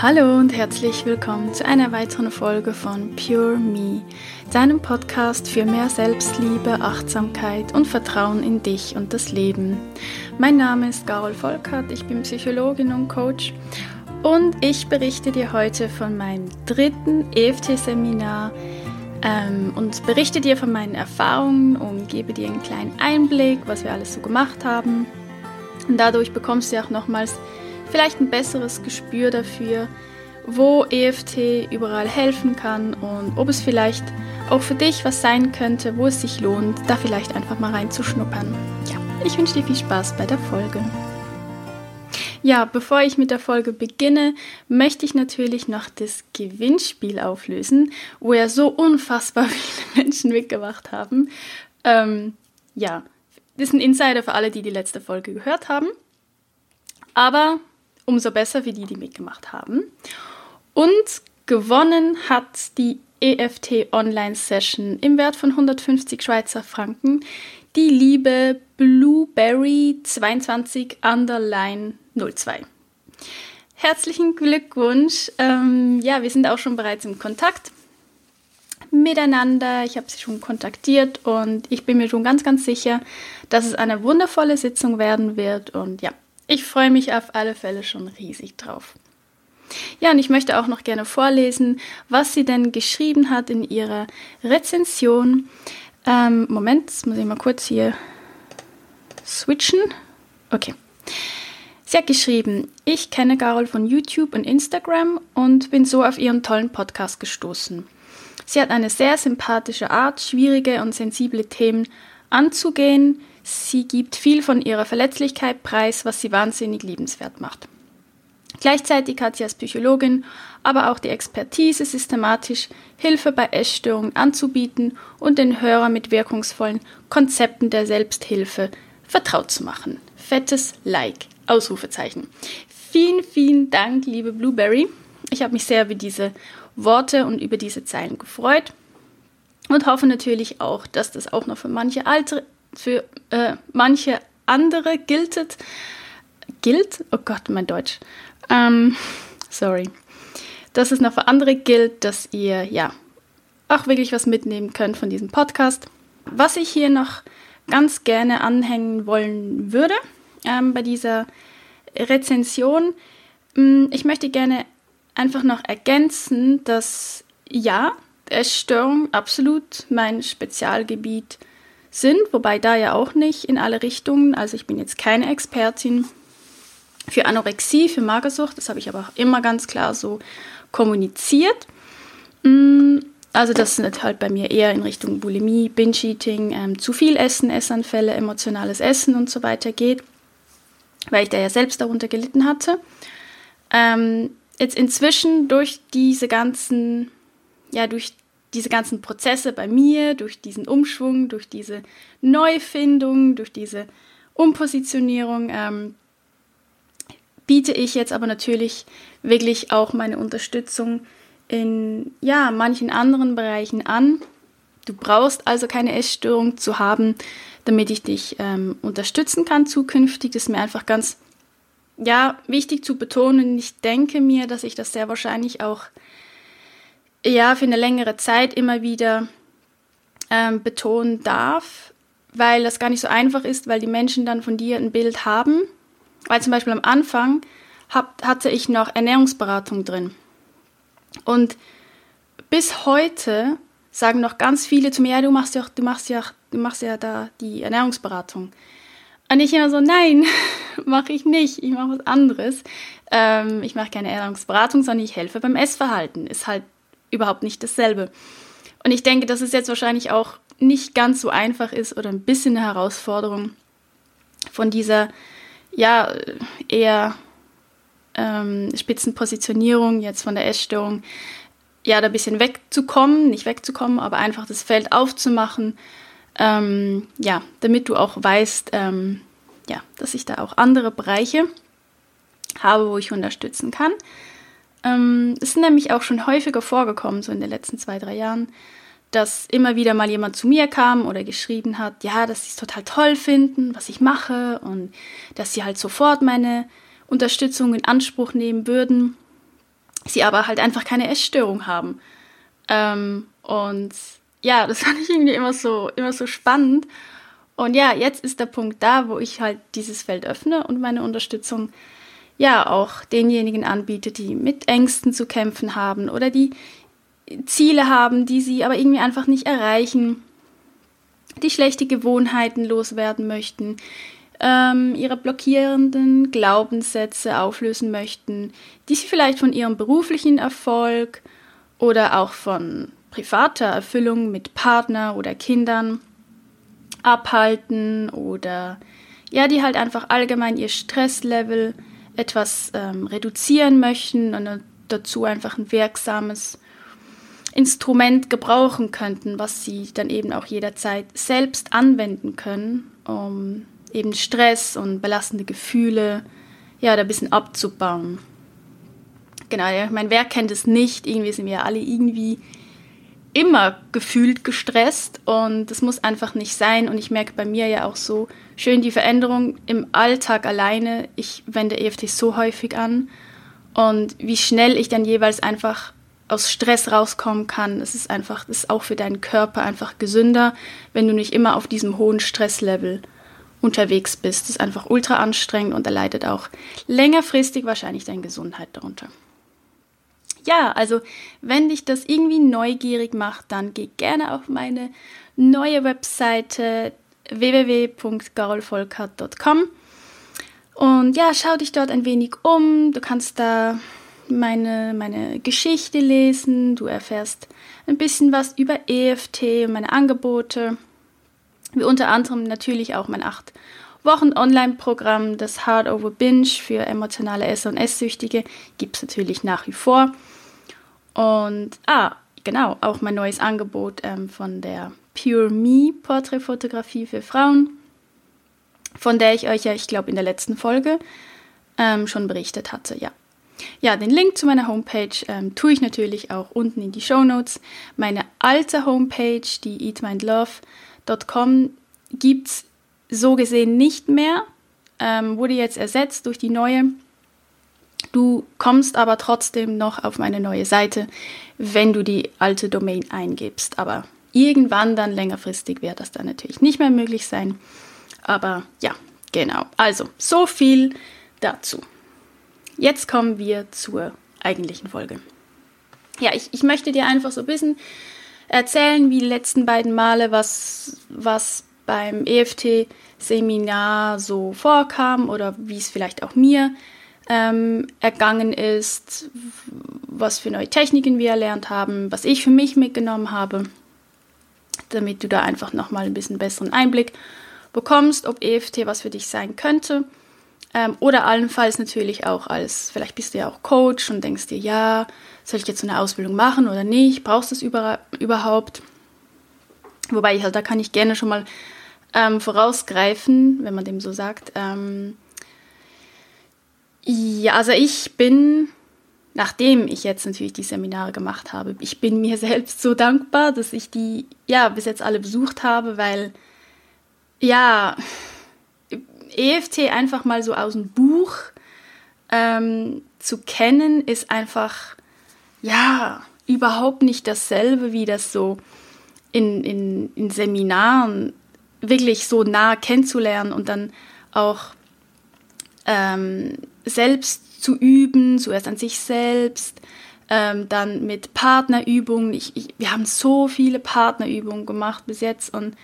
Hallo und herzlich willkommen zu einer weiteren Folge von Pure Me, deinem Podcast für mehr Selbstliebe, Achtsamkeit und Vertrauen in dich und das Leben. Mein Name ist Carol Volkert, ich bin Psychologin und Coach und ich berichte dir heute von meinem dritten EFT-Seminar ähm, und berichte dir von meinen Erfahrungen und gebe dir einen kleinen Einblick, was wir alles so gemacht haben. Und dadurch bekommst du auch nochmals vielleicht ein besseres Gespür dafür, wo EFT überall helfen kann und ob es vielleicht auch für dich was sein könnte, wo es sich lohnt, da vielleicht einfach mal reinzuschnuppern. Ja, ich wünsche dir viel Spaß bei der Folge. Ja, bevor ich mit der Folge beginne, möchte ich natürlich noch das Gewinnspiel auflösen, wo ja so unfassbar viele Menschen mitgemacht haben. Ähm, ja, das ist ein Insider für alle, die die letzte Folge gehört haben. Aber umso besser für die, die mitgemacht haben. Und gewonnen hat die EFT Online Session im Wert von 150 Schweizer Franken die liebe Blueberry 22 Underline 02. Herzlichen Glückwunsch. Ähm, ja, wir sind auch schon bereits im Kontakt miteinander. Ich habe sie schon kontaktiert und ich bin mir schon ganz, ganz sicher, dass es eine wundervolle Sitzung werden wird. Und ja, ich freue mich auf alle Fälle schon riesig drauf. Ja, und ich möchte auch noch gerne vorlesen, was sie denn geschrieben hat in ihrer Rezension. Ähm, Moment, jetzt muss ich mal kurz hier switchen. Okay. Sie hat geschrieben, ich kenne Carol von YouTube und Instagram und bin so auf ihren tollen Podcast gestoßen. Sie hat eine sehr sympathische Art, schwierige und sensible Themen anzugehen, Sie gibt viel von ihrer Verletzlichkeit preis, was sie wahnsinnig liebenswert macht. Gleichzeitig hat sie als Psychologin aber auch die Expertise, systematisch Hilfe bei Essstörungen anzubieten und den Hörer mit wirkungsvollen Konzepten der Selbsthilfe vertraut zu machen. Fettes Like, Ausrufezeichen. Vielen, vielen Dank, liebe Blueberry. Ich habe mich sehr über diese Worte und über diese Zeilen gefreut und hoffe natürlich auch, dass das auch noch für manche für äh, manche andere giltet. Gilt? Oh Gott, mein Deutsch. Ähm, sorry. Dass es noch für andere gilt, dass ihr ja auch wirklich was mitnehmen könnt von diesem Podcast. Was ich hier noch ganz gerne anhängen wollen würde ähm, bei dieser Rezension, mm, ich möchte gerne einfach noch ergänzen, dass ja, Essstörung absolut mein Spezialgebiet ist sind, wobei da ja auch nicht in alle Richtungen. Also ich bin jetzt keine Expertin für Anorexie, für Magersucht, das habe ich aber auch immer ganz klar so kommuniziert. Mm, also das sind halt bei mir eher in Richtung Bulimie, Binge-Eating, ähm, zu viel Essen, Essanfälle, emotionales Essen und so weiter geht, weil ich da ja selbst darunter gelitten hatte. Ähm, jetzt inzwischen durch diese ganzen, ja, durch diese ganzen Prozesse bei mir, durch diesen Umschwung, durch diese Neufindung, durch diese Umpositionierung, ähm, biete ich jetzt aber natürlich wirklich auch meine Unterstützung in ja, manchen anderen Bereichen an. Du brauchst also keine Essstörung zu haben, damit ich dich ähm, unterstützen kann zukünftig. Das ist mir einfach ganz ja, wichtig zu betonen. Ich denke mir, dass ich das sehr wahrscheinlich auch ja für eine längere Zeit immer wieder ähm, betonen darf, weil das gar nicht so einfach ist, weil die Menschen dann von dir ein Bild haben. Weil zum Beispiel am Anfang hab, hatte ich noch Ernährungsberatung drin. Und bis heute sagen noch ganz viele zu mir, ja, du machst ja, du machst ja, du machst ja da die Ernährungsberatung. Und ich immer so, nein, mache ich nicht. Ich mache was anderes. Ähm, ich mache keine Ernährungsberatung, sondern ich helfe beim Essverhalten. Ist halt überhaupt nicht dasselbe. Und ich denke, dass es jetzt wahrscheinlich auch nicht ganz so einfach ist oder ein bisschen eine Herausforderung von dieser, ja, eher ähm, Spitzenpositionierung jetzt von der Essstörung, ja, da ein bisschen wegzukommen, nicht wegzukommen, aber einfach das Feld aufzumachen, ähm, ja, damit du auch weißt, ähm, ja, dass ich da auch andere Bereiche habe, wo ich unterstützen kann. Ähm, es ist nämlich auch schon häufiger vorgekommen, so in den letzten zwei, drei Jahren, dass immer wieder mal jemand zu mir kam oder geschrieben hat, ja, dass sie es total toll finden, was ich mache und dass sie halt sofort meine Unterstützung in Anspruch nehmen würden. sie aber halt einfach keine Essstörung haben. Ähm, und ja, das fand ich irgendwie immer so, immer so spannend. Und ja, jetzt ist der Punkt da, wo ich halt dieses Feld öffne und meine Unterstützung ja auch denjenigen anbiete, die mit Ängsten zu kämpfen haben oder die Ziele haben, die sie aber irgendwie einfach nicht erreichen, die schlechte Gewohnheiten loswerden möchten, ähm, ihre blockierenden Glaubenssätze auflösen möchten, die sie vielleicht von ihrem beruflichen Erfolg oder auch von privater Erfüllung mit Partner oder Kindern abhalten oder ja, die halt einfach allgemein ihr Stresslevel etwas ähm, reduzieren möchten und dazu einfach ein wirksames Instrument gebrauchen könnten, was sie dann eben auch jederzeit selbst anwenden können, um eben Stress und belastende Gefühle ja, da ein bisschen abzubauen. Genau, ja, mein Werk kennt es nicht. Irgendwie sind wir alle irgendwie immer gefühlt gestresst und das muss einfach nicht sein. Und ich merke bei mir ja auch so schön die Veränderung im Alltag alleine. Ich wende EFT so häufig an und wie schnell ich dann jeweils einfach aus Stress rauskommen kann. Es ist einfach, das ist auch für deinen Körper einfach gesünder, wenn du nicht immer auf diesem hohen Stresslevel unterwegs bist. Das ist einfach ultra anstrengend und er leidet auch längerfristig wahrscheinlich deine Gesundheit darunter. Ja, also wenn dich das irgendwie neugierig macht, dann geh gerne auf meine neue Webseite www.garolvolkert.com und ja, schau dich dort ein wenig um. Du kannst da meine, meine Geschichte lesen, du erfährst ein bisschen was über EFT und meine Angebote, wie unter anderem natürlich auch mein 8 Wochen Online-Programm, das Hard Over Binge für emotionale Esser und Esssüchtige, gibt es natürlich nach wie vor. Und, ah, genau, auch mein neues Angebot ähm, von der Pure Me Porträtfotografie für Frauen, von der ich euch ja, ich glaube, in der letzten Folge ähm, schon berichtet hatte, ja. Ja, den Link zu meiner Homepage ähm, tue ich natürlich auch unten in die Show Notes. Meine alte Homepage, die eatmindlove.com, gibt es so gesehen nicht mehr, ähm, wurde jetzt ersetzt durch die neue. Du kommst aber trotzdem noch auf meine neue Seite, wenn du die alte Domain eingibst. Aber irgendwann dann längerfristig wird das dann natürlich nicht mehr möglich sein. Aber ja, genau. Also, so viel dazu. Jetzt kommen wir zur eigentlichen Folge. Ja, ich, ich möchte dir einfach so ein bisschen erzählen, wie die letzten beiden Male, was, was beim EFT-Seminar so vorkam oder wie es vielleicht auch mir ähm, ergangen ist, was für neue Techniken wir erlernt haben, was ich für mich mitgenommen habe, damit du da einfach nochmal ein bisschen besseren Einblick bekommst, ob EFT was für dich sein könnte. Ähm, oder allenfalls natürlich auch als, vielleicht bist du ja auch Coach und denkst dir, ja, soll ich jetzt so eine Ausbildung machen oder nicht? Brauchst du es über, überhaupt? Wobei ich halt, da kann ich gerne schon mal ähm, vorausgreifen, wenn man dem so sagt. Ähm, ja, also ich bin, nachdem ich jetzt natürlich die Seminare gemacht habe, ich bin mir selbst so dankbar, dass ich die ja bis jetzt alle besucht habe, weil ja, EFT einfach mal so aus dem Buch ähm, zu kennen, ist einfach, ja, überhaupt nicht dasselbe, wie das so in, in, in Seminaren wirklich so nah kennenzulernen und dann auch ähm, selbst zu üben, zuerst an sich selbst, ähm, dann mit Partnerübungen. Ich, ich, wir haben so viele Partnerübungen gemacht bis jetzt und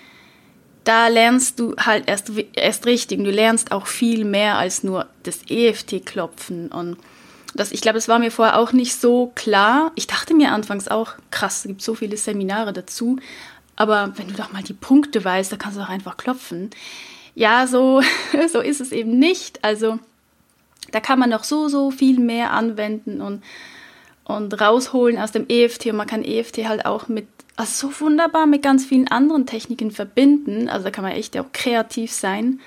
da lernst du halt erst, erst richtig. Du lernst auch viel mehr als nur das EFT-Klopfen. Und das, ich glaube, das war mir vorher auch nicht so klar. Ich dachte mir anfangs auch, krass, es gibt so viele Seminare dazu. Aber wenn du doch mal die Punkte weißt, da kannst du doch einfach klopfen. Ja, so, so ist es eben nicht. Also da kann man noch so, so viel mehr anwenden und, und rausholen aus dem EFT. Und man kann EFT halt auch mit also so wunderbar mit ganz vielen anderen Techniken verbinden. Also da kann man echt auch kreativ sein.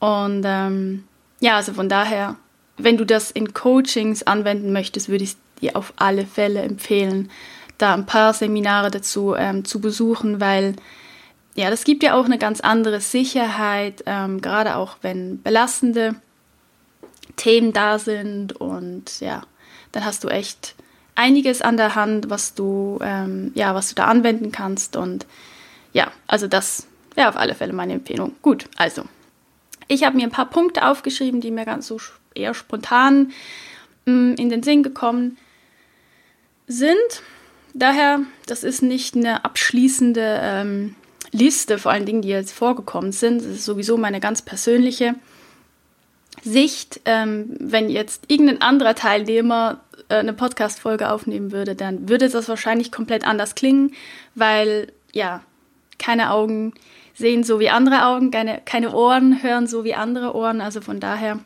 Und ähm, ja, also von daher, wenn du das in Coachings anwenden möchtest, würde ich dir auf alle Fälle empfehlen, da ein paar Seminare dazu ähm, zu besuchen, weil ja, das gibt ja auch eine ganz andere Sicherheit, ähm, gerade auch wenn belastende Themen da sind und ja, dann hast du echt einiges an der Hand, was du, ähm, ja, was du da anwenden kannst. Und ja, also das wäre auf alle Fälle meine Empfehlung. Gut, also ich habe mir ein paar Punkte aufgeschrieben, die mir ganz so eher spontan mh, mm, in den Sinn gekommen sind. Daher, das ist nicht eine abschließende ähm, Liste, vor allen Dingen, die jetzt vorgekommen sind. Das ist sowieso meine ganz persönliche Sicht. Ähm, wenn jetzt irgendein anderer Teilnehmer äh, eine Podcast-Folge aufnehmen würde, dann würde das wahrscheinlich komplett anders klingen, weil ja, keine Augen sehen so wie andere Augen, keine, keine Ohren hören so wie andere Ohren. Also von daher,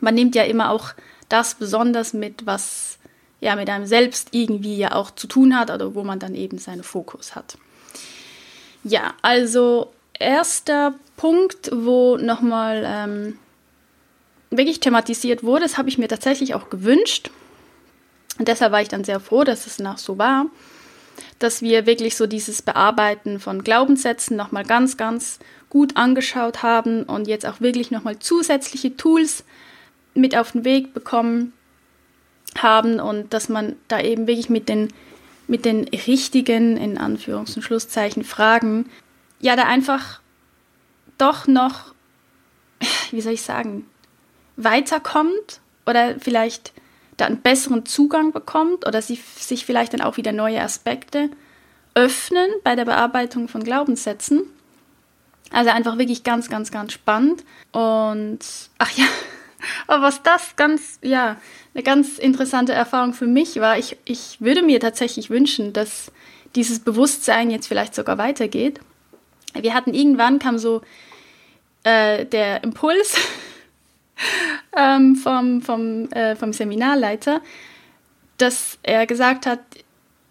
man nimmt ja immer auch das besonders mit, was ja mit einem selbst irgendwie ja auch zu tun hat oder wo man dann eben seinen Fokus hat. Ja, also erster Punkt, wo nochmal ähm, wirklich thematisiert wurde, das habe ich mir tatsächlich auch gewünscht. Und deshalb war ich dann sehr froh, dass es nach so war, dass wir wirklich so dieses Bearbeiten von Glaubenssätzen nochmal ganz, ganz gut angeschaut haben und jetzt auch wirklich nochmal zusätzliche Tools mit auf den Weg bekommen haben und dass man da eben wirklich mit den, mit den richtigen, in Anführungs- und Schlusszeichen, Fragen, ja, da einfach doch noch, wie soll ich sagen, weiterkommt oder vielleicht da einen besseren Zugang bekommt oder sie, sich vielleicht dann auch wieder neue Aspekte öffnen bei der Bearbeitung von Glaubenssätzen. Also einfach wirklich ganz, ganz, ganz spannend. Und ach ja, aber was das ganz, ja, eine ganz interessante Erfahrung für mich war, ich, ich würde mir tatsächlich wünschen, dass dieses Bewusstsein jetzt vielleicht sogar weitergeht. Wir hatten irgendwann kam so äh, der Impuls, ähm, vom, vom, äh, vom Seminarleiter, dass er gesagt hat,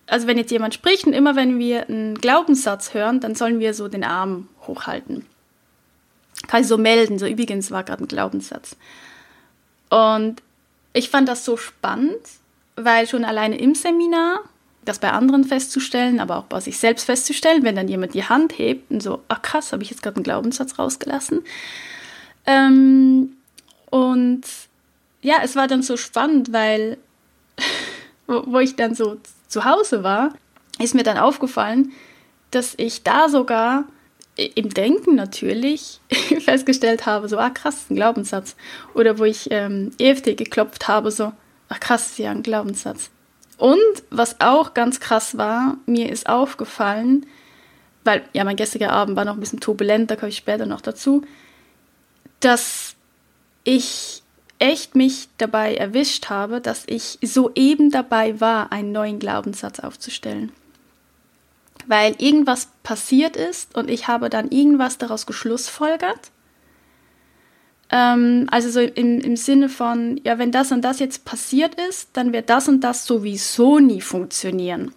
also wenn jetzt jemand spricht und immer wenn wir einen Glaubenssatz hören, dann sollen wir so den Arm hochhalten. Kann ich so melden, so übrigens war gerade ein Glaubenssatz. Und ich fand das so spannend, weil schon alleine im Seminar, das bei anderen festzustellen, aber auch bei sich selbst festzustellen, wenn dann jemand die Hand hebt und so, ach krass, habe ich jetzt gerade einen Glaubenssatz rausgelassen. Ähm, und ja, es war dann so spannend, weil wo, ich dann so zu Hause war, ist mir dann aufgefallen, dass ich da sogar im Denken natürlich festgestellt habe, so, ah krass, ein Glaubenssatz. Oder wo ich ähm, EFT geklopft habe, so, ach krass, ja ein Glaubenssatz. Und was auch ganz krass war, mir ist aufgefallen, weil ja mein gestriger Abend war noch ein bisschen turbulent, da komme ich später noch dazu, dass ich echt mich dabei erwischt habe, dass ich soeben dabei war, einen neuen Glaubenssatz aufzustellen. Weil irgendwas passiert ist und ich habe dann irgendwas daraus geschlussfolgert. Ähm, also so im, im Sinne von, ja, wenn das und das jetzt passiert ist, dann wird das und das sowieso nie funktionieren.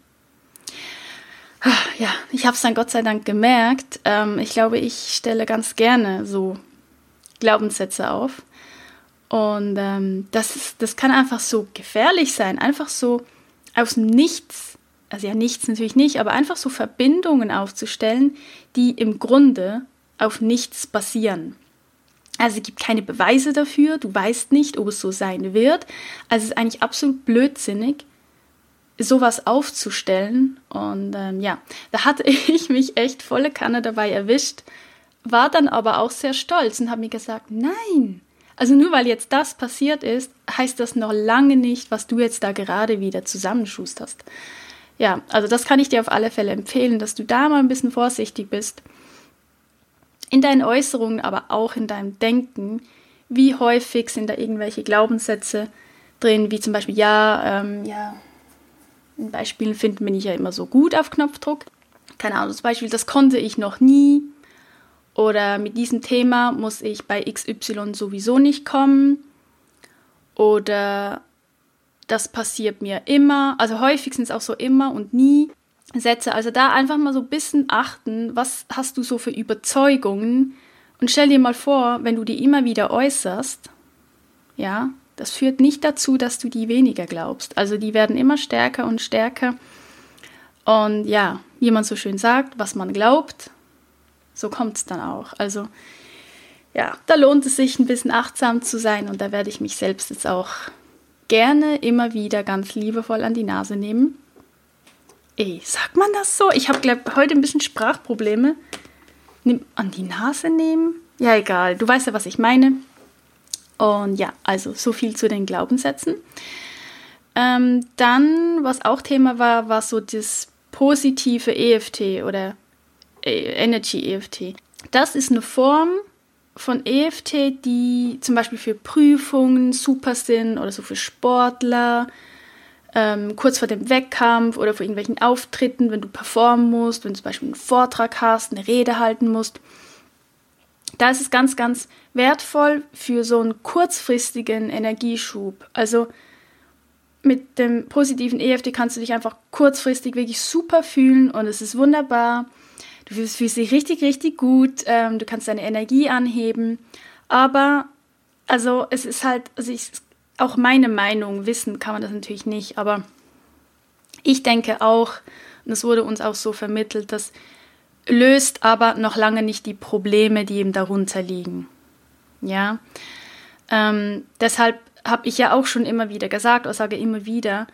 Ah, ja, ich habe es dann Gott sei Dank gemerkt. Ähm, ich glaube, ich stelle ganz gerne so Glaubenssätze auf. Und ähm, das, ist, das kann einfach so gefährlich sein, einfach so aus Nichts, also ja nichts natürlich nicht, aber einfach so Verbindungen aufzustellen, die im Grunde auf nichts basieren. Also es gibt keine Beweise dafür, du weißt nicht, ob es so sein wird. Also es ist eigentlich absolut blödsinnig, sowas aufzustellen. Und ähm, ja, da hatte ich mich echt volle Kanne dabei erwischt, war dann aber auch sehr stolz und habe mir gesagt, nein, also nur weil jetzt das passiert ist, heißt das noch lange nicht, was du jetzt da gerade wieder zusammenschusterst. Ja, also das kann ich dir auf alle Fälle empfehlen, dass du da mal ein bisschen vorsichtig bist. In deinen Äußerungen, aber auch in deinem Denken. Wie häufig sind da irgendwelche Glaubenssätze drin, wie zum Beispiel, ja, ähm, ja, in Beispielen finden wir nicht ja immer so gut auf Knopfdruck. Keine Ahnung, zum Beispiel, das konnte ich noch nie oder mit diesem Thema muss ich bei XY sowieso nicht kommen oder das passiert mir immer, also häufig sind es auch so immer und nie Sätze. Also da einfach mal so ein bisschen achten, was hast du so für Überzeugungen und stell dir mal vor, wenn du die immer wieder äußerst, ja, das führt nicht dazu, dass du die weniger glaubst. Also die werden immer stärker und stärker. Und ja, wie man so schön sagt, was man glaubt, so kommt es dann auch. Also ja, da lohnt es sich ein bisschen achtsam zu sein und da werde ich mich selbst jetzt auch gerne immer wieder ganz liebevoll an die Nase nehmen. Ey, sagt man das so? Ich habe, glaube heute ein bisschen Sprachprobleme. Nimm, an die Nase nehmen? Ja, egal. Du weißt ja, was ich meine. Und ja, also so viel zu den Glaubenssätzen. Ähm, dann, was auch Thema war, war so das positive EFT oder Energy EFT. Das ist eine Form von EFT, die zum Beispiel für Prüfungen super sind oder so für Sportler, ähm, kurz vor dem Wettkampf oder vor irgendwelchen Auftritten, wenn du performen musst, wenn du zum Beispiel einen Vortrag hast, eine Rede halten musst. Da ist es ganz, ganz wertvoll für so einen kurzfristigen Energieschub. Also mit dem positiven EFT kannst du dich einfach kurzfristig wirklich super fühlen und es ist wunderbar. Du fühlst, dich richtig, richtig gut. Ähm, du kannst deine Energie anheben. Aber, also, es ist halt, also ich, auch meine Meinung, wissen kann man das natürlich nicht, aber ich denke auch, und es wurde uns auch so vermittelt, das löst aber noch lange nicht die Probleme, die eben darunter liegen. Ja. Ähm, deshalb habe ich ja auch schon immer wieder gesagt, oder sage immer wieder,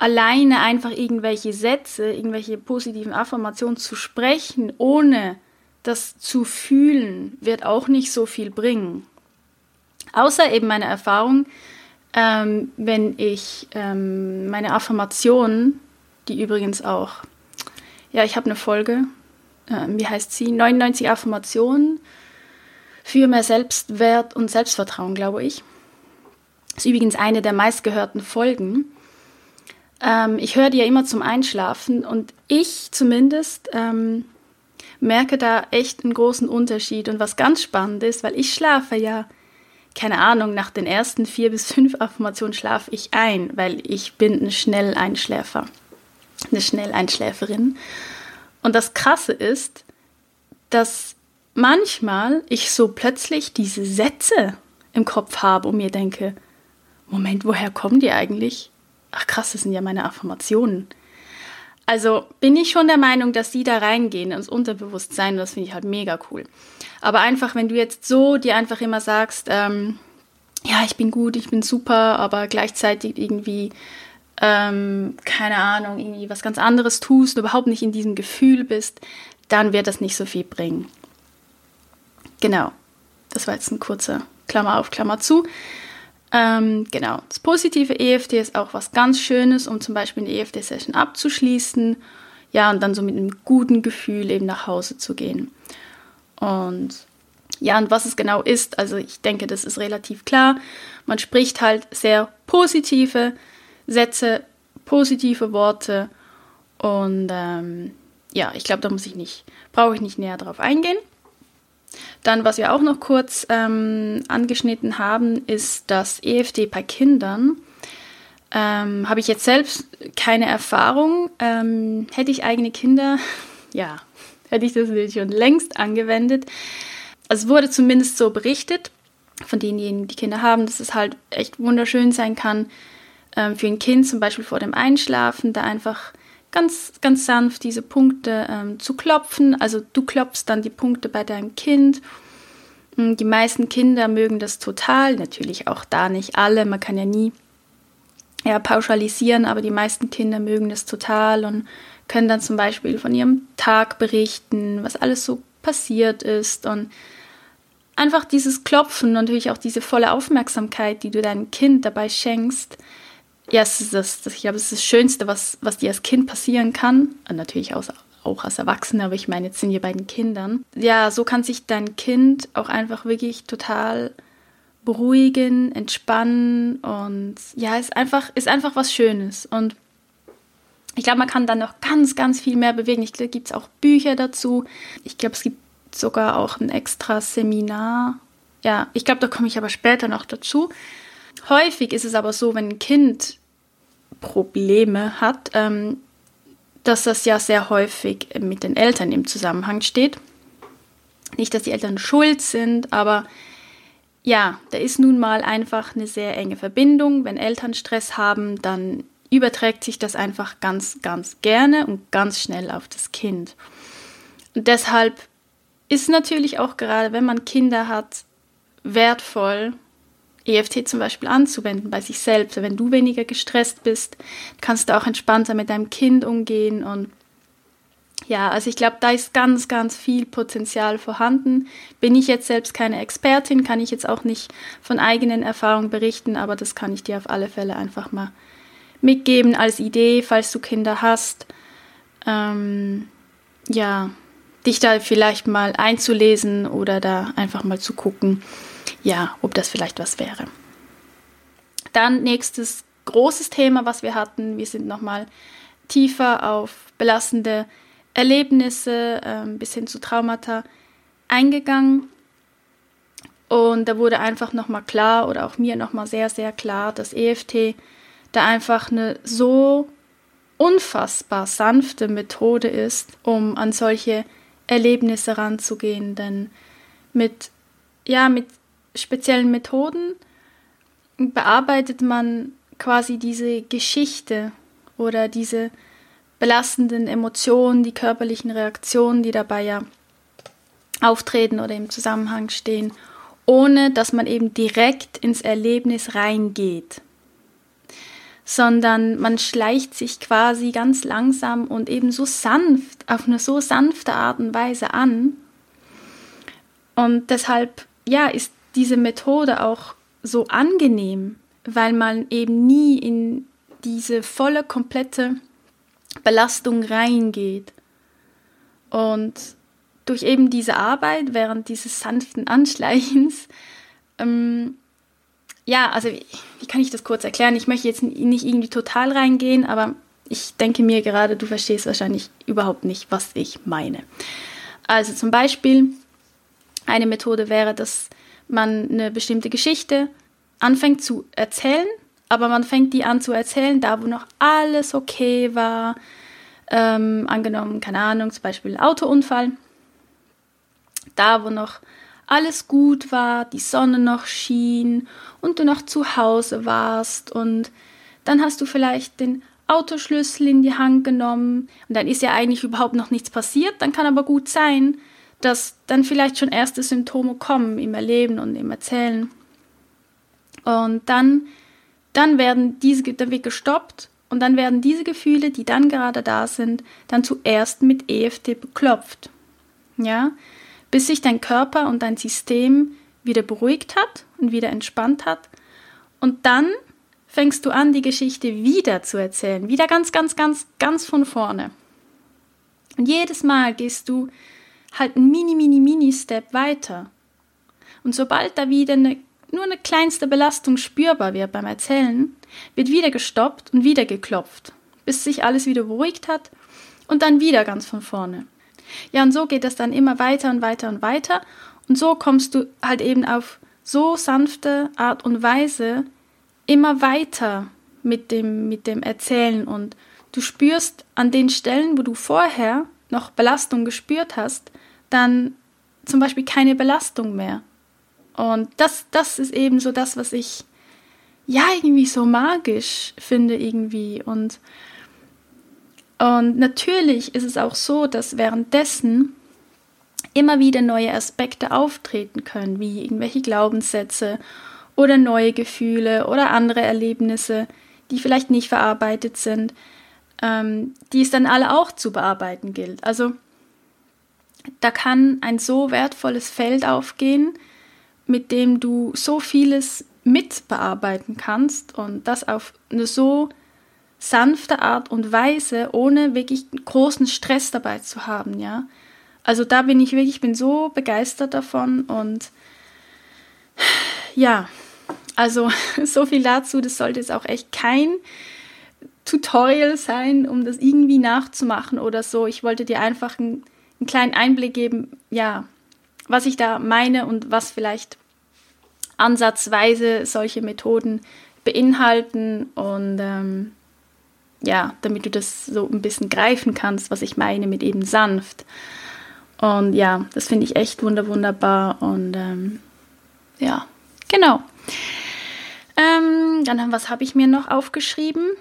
alleine einfach irgendwelche Sätze, irgendwelche positiven Affirmationen zu sprechen, ohne das zu fühlen, wird auch nicht so viel bringen. Außer eben meine Erfahrung, ähm, wenn ich ähm, meine Affirmationen, die übrigens auch, ja, ich habe eine Folge, äh, wie heißt sie? 99 Affirmationen für mehr Selbstwert und Selbstvertrauen, glaube ich. Ist übrigens eine der meistgehörten Folgen. Ähm, ich höre die ja immer zum Einschlafen und ich zumindest ähm, merke da echt einen großen Unterschied. Und was ganz spannend ist, weil ich schlafe ja, keine Ahnung, nach den ersten vier bis fünf Affirmationen schlafe ich ein, weil ich bin ein Schnelleinschläfer, eine Schnelleinschläferin. Und das Krasse ist, dass manchmal ich so plötzlich diese Sätze im Kopf habe und mir denke, Moment, woher kommen die eigentlich? Ach krass, das sind ja meine Affirmationen. Also bin ich schon der Meinung, dass die da reingehen ins Unterbewusstsein und das finde ich halt mega cool. Aber einfach, wenn du jetzt so dir einfach immer sagst, ähm, ja, ich bin gut, ich bin super, aber gleichzeitig irgendwie, ähm, keine Ahnung, irgendwie was ganz anderes tust, überhaupt nicht in diesem Gefühl bist, dann wird das nicht so viel bringen. Genau, das war jetzt ein kurzer Klammer auf, Klammer zu. Ähm, genau, das positive EFT ist auch was ganz Schönes, um zum Beispiel eine EFT-Session abzuschließen. Ja, und dann so mit einem guten Gefühl eben nach Hause zu gehen. Und ja, und was es genau ist, also ich denke, das ist relativ klar. Man spricht halt sehr positive Sätze, positive Worte. Und ähm, ja, ich glaube, da muss ich nicht, brauche ich nicht näher drauf eingehen. Dann, was wir auch noch kurz ähm, angeschnitten haben, ist das EFD bei Kindern. Ähm, Habe ich jetzt selbst keine Erfahrung. Ähm, hätte ich eigene Kinder, ja, hätte ich das natürlich schon längst angewendet. Also es wurde zumindest so berichtet von denjenigen, die Kinder haben, dass es halt echt wunderschön sein kann, ähm, für ein Kind zum Beispiel vor dem Einschlafen, da einfach ganz, ganz sanft diese Punkte ähm, zu klopfen. Also du klopfst dann die Punkte bei deinem Kind. Hm, die meisten Kinder mögen das total, natürlich auch da nicht alle, man kann ja nie ja, pauschalisieren, aber die meisten Kinder mögen das total und können dann zum Beispiel von ihrem Tag berichten, was alles so passiert ist und einfach dieses Klopfen und natürlich auch diese volle Aufmerksamkeit, die du deinem Kind dabei schenkst, ja, es ist das, das, ich glaube, es ist das Schönste, was, was dir als Kind passieren kann. Und natürlich auch, auch als Erwachsener, aber ich meine, jetzt sind wir bei den Kindern. Ja, so kann sich dein Kind auch einfach wirklich total beruhigen, entspannen und ja, ist einfach, ist einfach was Schönes. Und ich glaube, man kann dann noch ganz, ganz viel mehr bewegen. Ich glaube, gibt es auch Bücher dazu. Ich glaube, es gibt sogar auch ein extra Seminar. Ja, ich glaube, da komme ich aber später noch dazu. Häufig ist es aber so, wenn ein Kind Probleme hat, ähm, dass das ja sehr häufig mit den Eltern im Zusammenhang steht. Nicht, dass die Eltern schuld sind, aber ja, da ist nun mal einfach eine sehr enge Verbindung. Wenn Eltern Stress haben, dann überträgt sich das einfach ganz, ganz gerne und ganz schnell auf das Kind. Und deshalb ist natürlich auch gerade, wenn man Kinder hat, wertvoll, EFT zum Beispiel anzuwenden bei sich selbst. Wenn du weniger gestresst bist, kannst du auch entspannter mit deinem Kind umgehen und ja, also ich glaube, da ist ganz, ganz viel Potenzial vorhanden. Bin ich jetzt selbst keine Expertin, kann ich jetzt auch nicht von eigenen Erfahrungen berichten, aber das kann ich dir auf alle Fälle einfach mal mitgeben als Idee, falls du Kinder hast. Ähm, ja, dich da vielleicht mal einzulesen oder da einfach mal zu gucken, ja, ob das vielleicht was wäre. Dann nächstes großes Thema, was wir hatten. Wir sind nochmal tiefer auf belastende Erlebnisse ähm, bis hin zu Traumata eingegangen. Und da wurde einfach nochmal klar oder auch mir nochmal sehr, sehr klar, dass EFT da einfach eine so unfassbar sanfte Methode ist, um an solche Erlebnisse ranzugehen. Denn mit, ja, mit speziellen Methoden bearbeitet man quasi diese Geschichte oder diese belastenden Emotionen, die körperlichen Reaktionen, die dabei ja auftreten oder im Zusammenhang stehen, ohne dass man eben direkt ins Erlebnis reingeht, sondern man schleicht sich quasi ganz langsam und eben so sanft, auf eine so sanfte Art und Weise an. Und deshalb, ja, ist diese Methode auch so angenehm, weil man eben nie in diese volle, komplette Belastung reingeht. Und durch eben diese Arbeit während dieses sanften Anschleichens, ähm, ja, also wie, wie, kann ich das kurz erklären? Ich möchte jetzt nicht irgendwie total reingehen, aber ich denke mir gerade, du verstehst wahrscheinlich überhaupt nicht, was ich meine. Also zum Beispiel, eine Methode wäre, dass man eine bestimmte Geschichte anfängt zu erzählen aber man fängt die an zu erzählen, da wo noch alles okay war. Ähm, angenommen, keine Ahnung, zum Beispiel Autounfall. Da wo noch alles gut war, die Sonne noch schien und du noch zu Hause warst und dann hast du vielleicht den Autoschlüssel in die Hand genommen und dann ist ja eigentlich überhaupt noch nichts passiert. Dann kann aber gut sein, dass dann vielleicht schon erste Symptome kommen im Erleben und im Erzählen. Und dann dann werden diese, dann wird gestoppt und dann werden diese Gefühle, die dann gerade da sind, dann zuerst mit EFT beklopft. Ja, bis sich dein Körper und dein System wieder beruhigt hat und wieder entspannt hat. Und dann fängst du an, die Geschichte wieder zu erzählen. Wieder ganz, ganz, ganz, ganz von vorne. Und jedes Mal gehst du halt ein mini, mini, mini Step weiter. Und sobald da wieder eine nur eine kleinste Belastung spürbar wird beim Erzählen, wird wieder gestoppt und wieder geklopft, bis sich alles wieder beruhigt hat und dann wieder ganz von vorne. Ja, und so geht das dann immer weiter und weiter und weiter und so kommst du halt eben auf so sanfte Art und Weise immer weiter mit dem, mit dem Erzählen und du spürst an den Stellen, wo du vorher noch Belastung gespürt hast, dann zum Beispiel keine Belastung mehr. Und das, das ist eben so das, was ich ja irgendwie so magisch finde irgendwie. Und, und natürlich ist es auch so, dass währenddessen immer wieder neue Aspekte auftreten können, wie irgendwelche Glaubenssätze oder neue Gefühle oder andere Erlebnisse, die vielleicht nicht verarbeitet sind, ähm, die es dann alle auch zu bearbeiten gilt. Also da kann ein so wertvolles Feld aufgehen, mit dem du so vieles mitbearbeiten kannst und das auf eine so sanfte Art und Weise, ohne wirklich großen Stress dabei zu haben, ja. Also da bin ich wirklich, ich bin so begeistert davon und ja, also so viel dazu, das sollte jetzt auch echt kein Tutorial sein, um das irgendwie nachzumachen oder so. Ich wollte dir einfach einen, einen kleinen Einblick geben, ja, was ich da meine und was vielleicht ansatzweise solche Methoden beinhalten und ähm, ja, damit du das so ein bisschen greifen kannst, was ich meine mit eben sanft. Und ja, das finde ich echt wunder wunderbar und ähm, ja, genau. Ähm, dann, was habe ich mir noch aufgeschrieben?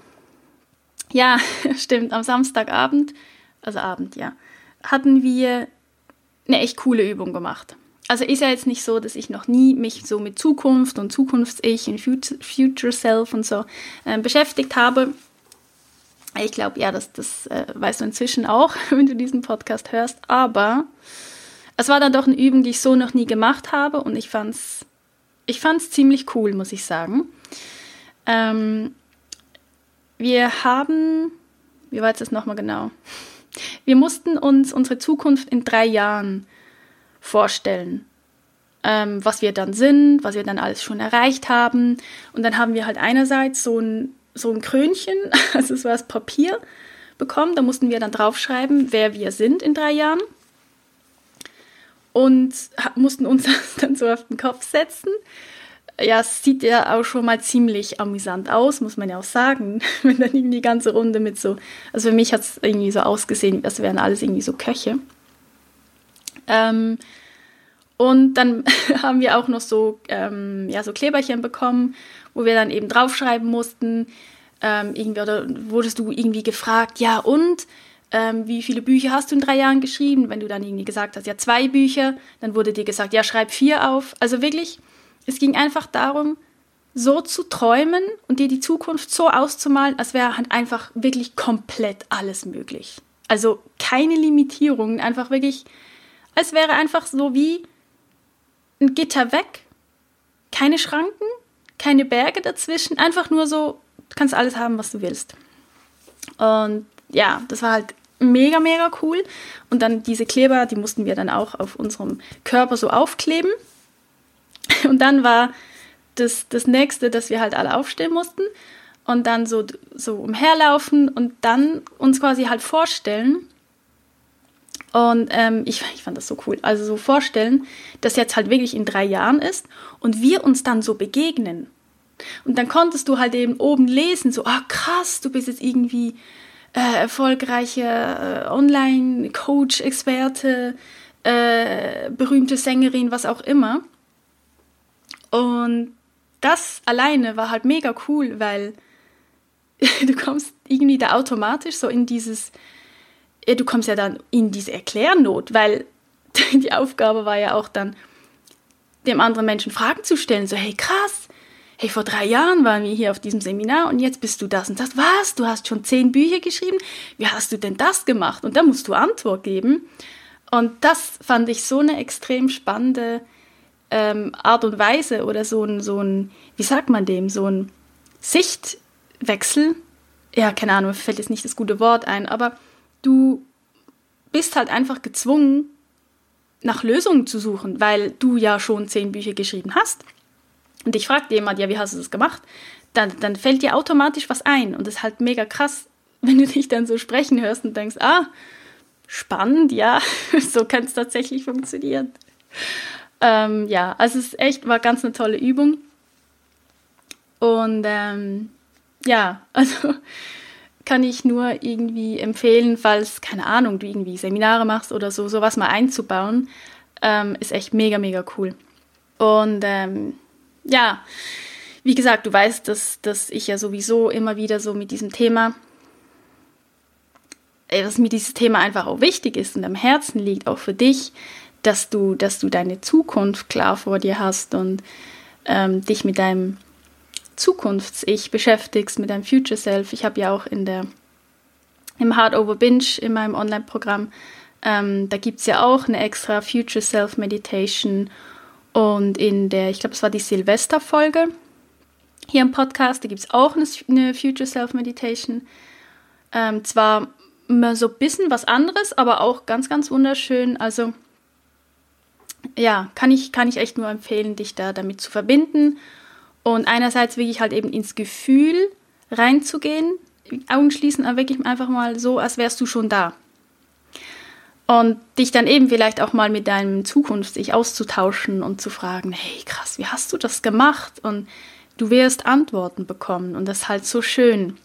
Ja, stimmt, am Samstagabend, also Abend, ja, hatten wir eine echt coole Übung gemacht. also ist ja jetzt nicht so, dass ich noch nie mich so mit Zukunft und Zukunfts-Ich und Future Self und so äh, beschäftigt habe. Ich glaube, ja, das, das äh, weißt du inzwischen auch, wenn du diesen Podcast hörst. Aber es war dann doch eine Übung, die ich so noch nie gemacht habe und ich fand es ich fand's ziemlich cool, muss ich sagen. Ähm, wir haben, wie war jetzt das nochmal genau? Wir mussten uns unsere Zukunft in drei Jahren vorstellen. Ähm, was wir dann sind, was wir dann alles schon erreicht haben. Und dann haben wir halt einerseits so ein, so ein Krönchen, also es war das Papier, bekommen. Da mussten wir dann draufschreiben, wer wir sind in drei Jahren. Und mussten uns das dann so auf den Kopf setzen. Ja, es sieht ja auch schon mal ziemlich amüsant aus, muss man ja auch sagen. Wenn dann irgendwie die ganze Runde mit so, also für mich hat es irgendwie so ausgesehen, als wären alles irgendwie so Köche. Ähm, und dann haben wir auch noch so, ähm, ja, so Kleberchen bekommen, wo wir dann eben draufschreiben mussten. Ähm, irgendwie, oder wurdest du irgendwie gefragt, ja und ähm, wie viele Bücher hast du in drei Jahren geschrieben? Wenn du dann irgendwie gesagt hast, ja zwei Bücher, dann wurde dir gesagt, ja schreib vier auf. Also wirklich, es ging einfach darum, so zu träumen und dir die Zukunft so auszumalen, als wäre halt einfach wirklich komplett alles möglich. Also keine Limitierungen, einfach wirklich es wäre einfach so wie ein Gitter weg, keine Schranken, keine Berge dazwischen, einfach nur so, du kannst alles haben, was du willst. Und ja, das war halt mega, mega cool. Und dann diese Kleber, die mussten wir dann auch auf unserem Körper so aufkleben. Und dann war das, das nächste, dass wir halt alle aufstehen mussten und dann so, so umherlaufen und dann uns quasi halt vorstellen, und ähm, ich, ich fand das so cool. Also so vorstellen, dass jetzt halt wirklich in drei Jahren ist und wir uns dann so begegnen. Und dann konntest du halt eben oben lesen, so, ah krass, du bist jetzt irgendwie äh, erfolgreiche äh, Online-Coach-Experte, äh, berühmte Sängerin, was auch immer. Und das alleine war halt mega cool, weil du kommst irgendwie da automatisch so in dieses du kommst ja dann in diese Erklärnot, weil die Aufgabe war ja auch dann, dem anderen Menschen Fragen zu stellen, so, hey krass, hey, vor drei Jahren waren wir hier auf diesem Seminar und jetzt bist du das und das. Was? Du hast schon zehn Bücher geschrieben? Wie hast du denn das gemacht? Und da musst du Antwort geben. Und das fand ich so eine extrem spannende ähm, Art und Weise oder so ein, so ein, wie sagt man dem, so ein Sichtwechsel. Ja, keine Ahnung, fällt jetzt nicht das gute Wort ein, aber du bist halt einfach gezwungen, nach Lösungen zu suchen, weil du ja schon zehn Bücher geschrieben hast. Und ich fragt jemand, ja, wie hast du das gemacht? Dann, dann fällt dir automatisch was ein. Und das ist halt mega krass, wenn du dich dann so sprechen hörst und denkst, ah, spannend, ja, so kann es tatsächlich funktionieren. Ähm, ja, also es ist echt, war ganz eine tolle Übung. Und ähm, ja, also kann ich nur irgendwie empfehlen, falls, keine Ahnung, du irgendwie Seminare machst oder so, sowas mal einzubauen. Ähm, ist echt mega, mega cool. Und ähm, ja, wie gesagt, du weißt, dass, dass ich ja sowieso immer wieder so mit diesem Thema, dass mir dieses Thema einfach auch wichtig ist und am Herzen liegt, auch für dich, dass du, dass du deine Zukunft klar vor dir hast und ähm, dich mit deinem Zukunfts-Ich beschäftigst, mit deinem Future Self. Ich habe ja auch in der, im Hard Over Binge in meinem Online-Programm, ähm, da gibt es ja auch eine extra Future Self Meditation. Und in der, ich glaube, es war die Silvester-Folge hier im Podcast, da gibt es auch eine, Future Self Meditation. Ähm, zwar so ein bisschen was anderes, aber auch ganz, ganz wunderschön. Also ja, kann ich, kann ich echt nur empfehlen, dich da damit zu verbinden und einerseits wirklich halt eben ins Gefühl reinzugehen, Augen schließen, aber wirklich einfach mal so, als wärst du schon da. Und dich dann eben vielleicht auch mal mit deinem Zukunft-Ich auszutauschen und zu fragen, hey krass, wie hast du das gemacht? Und du wirst Antworten bekommen und das ist halt so schön.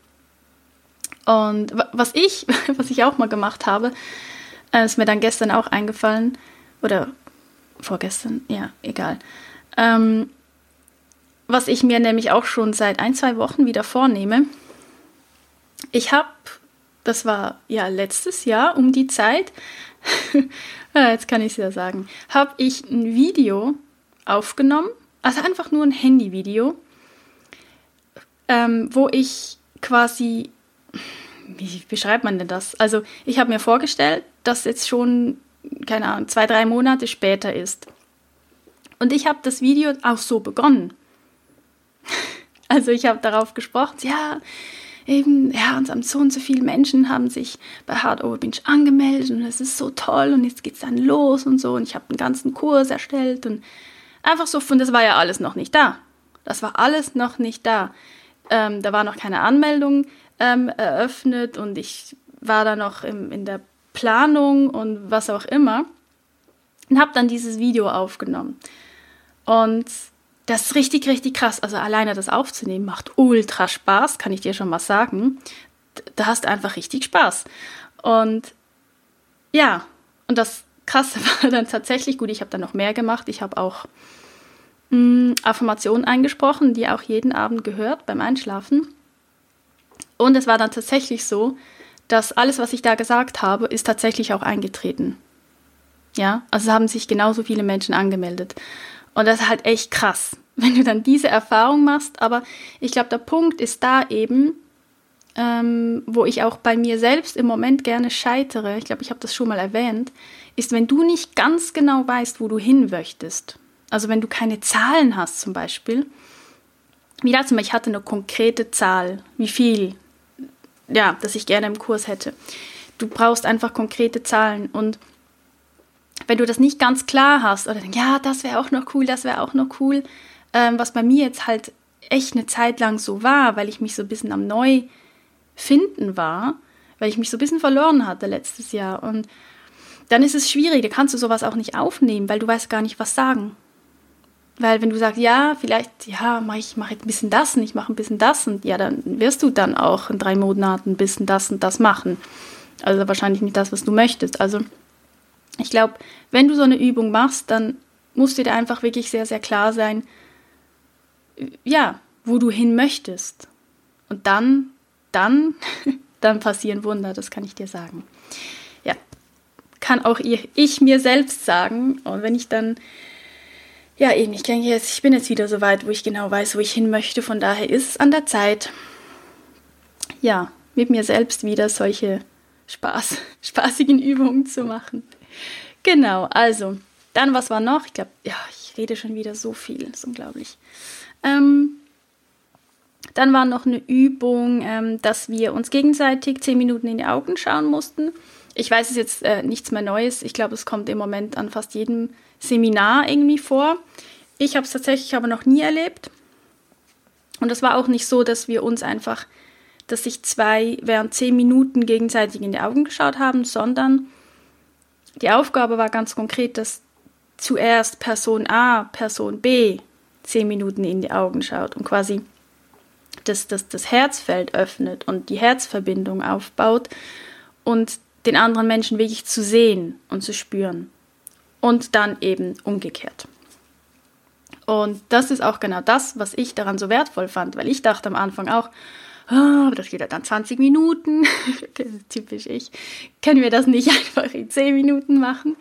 Und was ich, was ich auch mal gemacht habe, äh, ist mir dann gestern auch eingefallen, oder vorgestern, ja, egal. Ähm, was ich mir nämlich auch schon seit ein, zwei Wochen wieder vornehme. Ich habe, das war ja letztes Jahr um die Zeit, ja, jetzt kann ich es ja sagen, habe ich ein Video aufgenommen, also einfach nur ein Handyvideo, ähm, wo ich quasi, wie beschreibt man denn das? Also ich habe mir vorgestellt, dass jetzt schon, keine Ahnung, zwei, drei Monate später ist. Und ich habe das Video auch so begonnen. Also ich habe darauf gesprochen, ja, eben, ja, und so und so viele Menschen haben sich bei Hard Over Binge angemeldet und es ist so toll und jetzt geht es dann los und so und ich habe einen ganzen Kurs erstellt und einfach so, und das war ja alles noch nicht da. Das war alles noch nicht da. Ähm, da war noch keine Anmeldung ähm, eröffnet und ich war da noch im, in der Planung und was auch immer und habe dann dieses Video aufgenommen. Und das ist richtig, richtig krass. Also alleine das aufzunehmen macht ultra Spaß, kann ich dir schon mal sagen. Da hast einfach richtig Spaß. Und ja, und das Krasse war dann tatsächlich gut. Ich habe dann noch mehr gemacht. Ich habe auch mh, mm, Affirmationen eingesprochen, die auch jeden Abend gehört beim Einschlafen. Und es war dann tatsächlich so, dass alles, was ich da gesagt habe, ist tatsächlich auch eingetreten. Ja, also haben sich genauso viele Menschen angemeldet. Und das ist halt echt krass, wenn du dann diese Erfahrung machst. Aber ich glaube, der Punkt ist da eben, ähm, wo ich auch bei mir selbst im Moment gerne scheitere, ich glaube, ich habe das schon mal erwähnt, ist, wenn du nicht ganz genau weißt, wo du hin möchtest. Also wenn du keine Zahlen hast zum Beispiel. Wie da zum Beispiel, ich hatte eine konkrete Zahl, wie viel, ja, dass ich gerne im Kurs hätte. Du brauchst einfach konkrete Zahlen und wenn du das nicht ganz klar hast oder denkst, ja, das wäre auch noch cool, das wäre auch noch cool, ähm, was bei mir jetzt halt echt eine Zeit lang so war, weil ich mich so ein bisschen am Neufinden war, weil ich mich so ein bisschen verloren hatte letztes Jahr. Und dann ist es schwierig, da kannst du sowas auch nicht aufnehmen, weil du weißt gar nicht, was sagen. Weil wenn du sagst, ja, vielleicht, ja, mach ich mache jetzt ein bisschen das und ich mache ein bisschen das und ja, dann wirst du dann auch in drei Monaten ein bisschen das und das machen. Also wahrscheinlich nicht das, was du möchtest. Also ich glaube, wenn du so eine Übung machst, dann musst du dir einfach wirklich sehr, sehr klar sein, ja, wo du hin möchtest. Und dann, dann, dann passieren Wunder, das kann ich dir sagen. Ja, kann auch ich mir selbst sagen. Und wenn ich dann, ja, eben, ich denke jetzt, ich bin jetzt wieder so weit, wo ich genau weiß, wo ich hin möchte. Von daher ist es an der Zeit, ja, mit mir selbst wieder solche Spaß, spaßigen Übungen zu machen. Genau, also, dann was war noch? Ich glaube, ja, ich rede schon wieder so viel, ist unglaublich. Ähm, dann war noch eine Übung, ähm, dass wir uns gegenseitig zehn Minuten in die Augen schauen mussten. Ich weiß es jetzt äh, nichts mehr Neues. Ich glaube, es kommt im Moment an fast jedem Seminar irgendwie vor. Ich habe es tatsächlich aber noch nie erlebt. Und es war auch nicht so, dass wir uns einfach, dass sich zwei während zehn Minuten gegenseitig in die Augen geschaut haben, sondern die Aufgabe war ganz konkret, dass zuerst Person A, Person B zehn Minuten in die Augen schaut und quasi das, das, das Herzfeld öffnet und die Herzverbindung aufbaut und den anderen Menschen wirklich zu sehen und zu spüren. Und dann eben umgekehrt. Und das ist auch genau das, was ich daran so wertvoll fand, weil ich dachte am Anfang auch, oh, das geht ja dann 20 Minuten. typisch ich. Können wir das nicht einfach in 10 Minuten machen?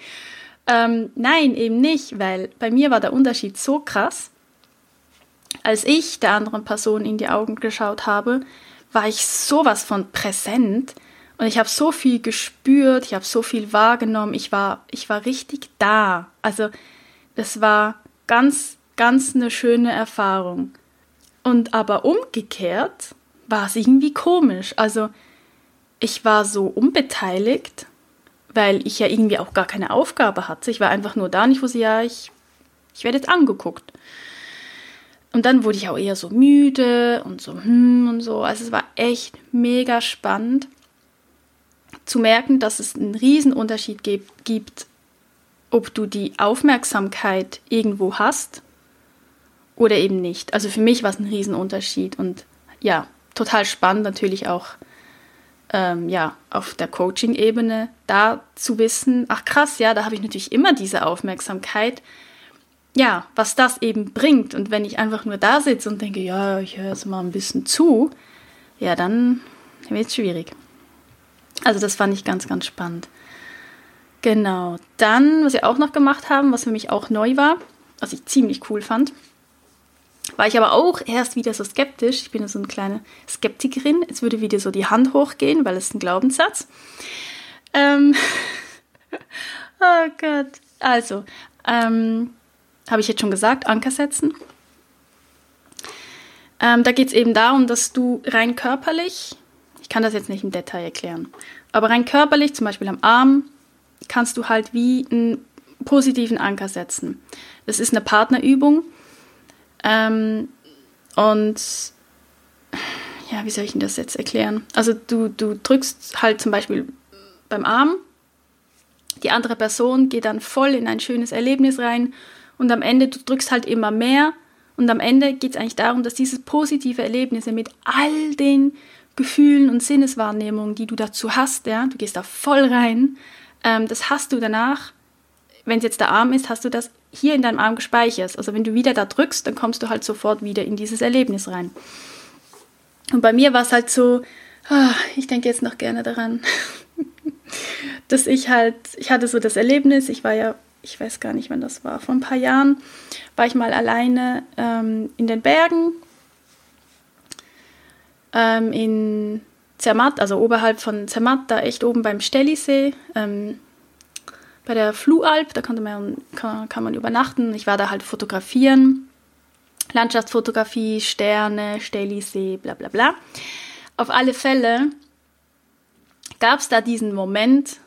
Ähm, nein, eben nicht, weil bei mir war der Unterschied so krass. Als ich der anderen Person in die Augen geschaut habe, war ich sowas von präsent und ich habe so viel gespürt, ich habe so viel wahrgenommen, ich war, ich war richtig da. Also das war ganz, ganz eine schöne Erfahrung. Und aber umgekehrt war es irgendwie komisch. Also ich war so unbeteiligt, weil ich ja irgendwie auch gar keine Aufgabe hatte. Ich war einfach nur da und ich wusste, ja, ich, ich werde jetzt angeguckt. Und dann wurde ich auch eher so müde und so, hm und so. Also es war echt mega spannend zu merken, dass es einen Riesenunterschied gibt, gibt ob du die Aufmerksamkeit irgendwo hast oder eben nicht. Also für mich war es ein Riesenunterschied und ja, total spannend natürlich auch ähm, ja, auf der Coaching-Ebene da zu wissen, ach krass, ja, da habe ich natürlich immer diese Aufmerksamkeit, ja, was das eben bringt. Und wenn ich einfach nur da sitze und denke, ja, ich höre jetzt mal ein bisschen zu, ja, dann wird es schwierig. Also das fand ich ganz, ganz spannend. Genau. Dann, was wir auch noch gemacht haben, was für mich auch neu war, was ich ziemlich cool fand, war ich aber auch erst wieder so skeptisch. Ich bin ja so eine kleine Skeptikerin. Es würde wieder so die Hand hochgehen, weil es ein Glaubenssatz. Ähm oh Gott. Also, ähm, habe ich jetzt schon gesagt, Anker setzen. Ähm, da geht es eben darum, dass du rein körperlich, ich kann das jetzt nicht im Detail erklären, aber rein körperlich, zum Beispiel am Arm, kannst du halt wie einen positiven Anker setzen. Das ist eine Partnerübung. Ähm, und ja, wie soll ich Ihnen das jetzt erklären? Also du, du drückst halt zum Beispiel beim Arm, die andere Person geht dann voll in ein schönes Erlebnis rein und am Ende, du drückst halt immer mehr und am Ende geht es eigentlich darum, dass diese positive Erlebnisse mit all den Gefühlen und Sinneswahrnehmungen, die du dazu hast, ja, du gehst da voll rein, ähm, das hast du danach, wenn es jetzt der Arm ist, hast du das hier in deinem Arm gespeichert. Also wenn du wieder da drückst, dann kommst du halt sofort wieder in dieses Erlebnis rein. Und bei mir war es halt so, oh, ich denke jetzt noch gerne daran, dass ich halt, ich hatte so das Erlebnis, ich war ja, ich weiß gar nicht, wann das war, vor ein paar Jahren war ich mal alleine ähm, in den Bergen ähm, in Zermatt, also oberhalb von Zermatt, da echt oben beim Stellisee, ähm, bei der Flualp, da konnte man, kann, kann man übernachten. Ich war da halt fotografieren, Landschaftsfotografie, Sterne, Stellisee, bla bla bla. Auf alle Fälle gab es da diesen Moment,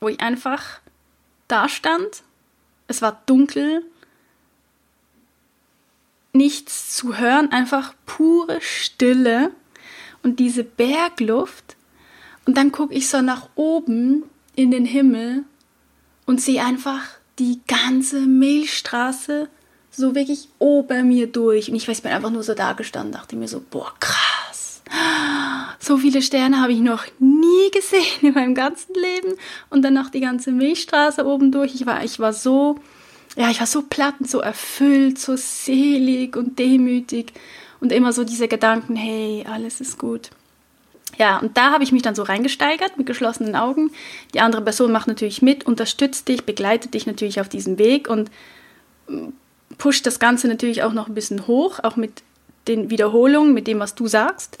wo ich einfach da stand. Es war dunkel, nichts zu hören, einfach pure Stille und diese Bergluft. Und dann gucke ich so nach oben in den Himmel und sehe einfach die ganze Milchstraße so wirklich ober mir durch. Und ich weiß, ich bin einfach nur so da gestanden, dachte mir so, boah, krass. So viele Sterne habe ich noch nie gesehen in meinem ganzen Leben. Und dann noch die ganze Milchstraße oben durch. Ich war, ich war so, ja, ich war so platt und so erfüllt, so selig und demütig. Und immer so diese Gedanken, hey, alles ist gut. Ja, und da habe ich mich dann so reingesteigert mit geschlossenen Augen. Die andere Person macht natürlich mit, unterstützt dich, begleitet dich natürlich auf diesem Weg und mm, pusht das Ganze natürlich auch noch ein bisschen hoch, auch mit den Wiederholungen, mit dem, was du sagst.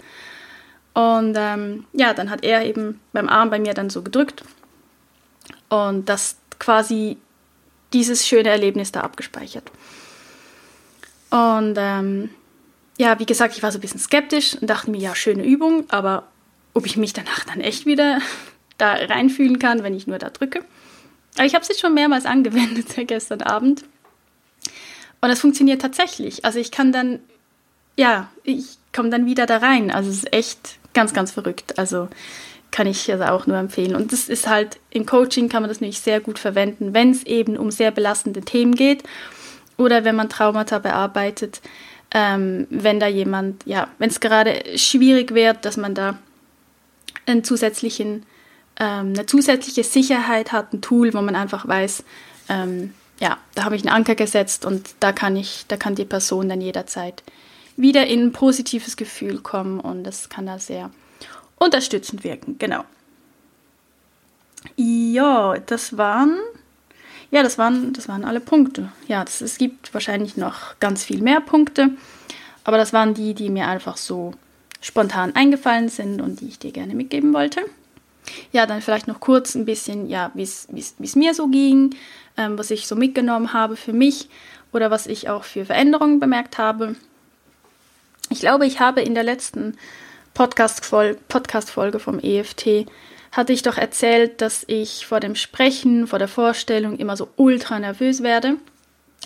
Und ähm, ja, dann hat er eben beim Arm bei mir dann so gedrückt und das quasi dieses schöne Erlebnis da abgespeichert. Und ähm, ja, wie gesagt, ich war so ein bisschen skeptisch und dachte mir, ja, schöne Übung, aber ob ich mich danach dann echt wieder da reinfühlen kann, wenn ich nur da drücke. Aber ich habe es jetzt schon mehrmals angewendet gestern Abend. Und es funktioniert tatsächlich. Also ich kann dann, ja, ich komme dann wieder da rein. Also es ist echt ganz, ganz verrückt. Also kann ich also auch nur empfehlen. Und das ist halt, im Coaching kann man das nämlich sehr gut verwenden, wenn es eben um sehr belastende Themen geht oder wenn man Traumata bearbeitet, ähm, wenn da jemand, ja, wenn es gerade schwierig wird, dass man da einen zusätzlichen, ähm, eine zusätzliche Sicherheit hat, ein Tool, wo man einfach weiß, ähm, ja, da habe ich einen Anker gesetzt und da kann ich, da kann die Person dann jederzeit wieder in ein positives Gefühl kommen und das kann da sehr unterstützend wirken, genau. Ja, das waren, ja, das waren, das waren alle Punkte. Ja, das, es gibt wahrscheinlich noch ganz viel mehr Punkte, aber das waren die, die mir einfach so spontan eingefallen sind und die ich dir gerne mitgeben wollte. Ja, dann vielleicht noch kurz ein bisschen, ja, wie es mir so ging, ähm, was ich so mitgenommen habe für mich oder was ich auch für Veränderungen bemerkt habe. Ich glaube, ich habe in der letzten Podcast-Folge Podcast vom EFT hatte ich doch erzählt, dass ich vor dem Sprechen, vor der Vorstellung immer so ultra nervös werde.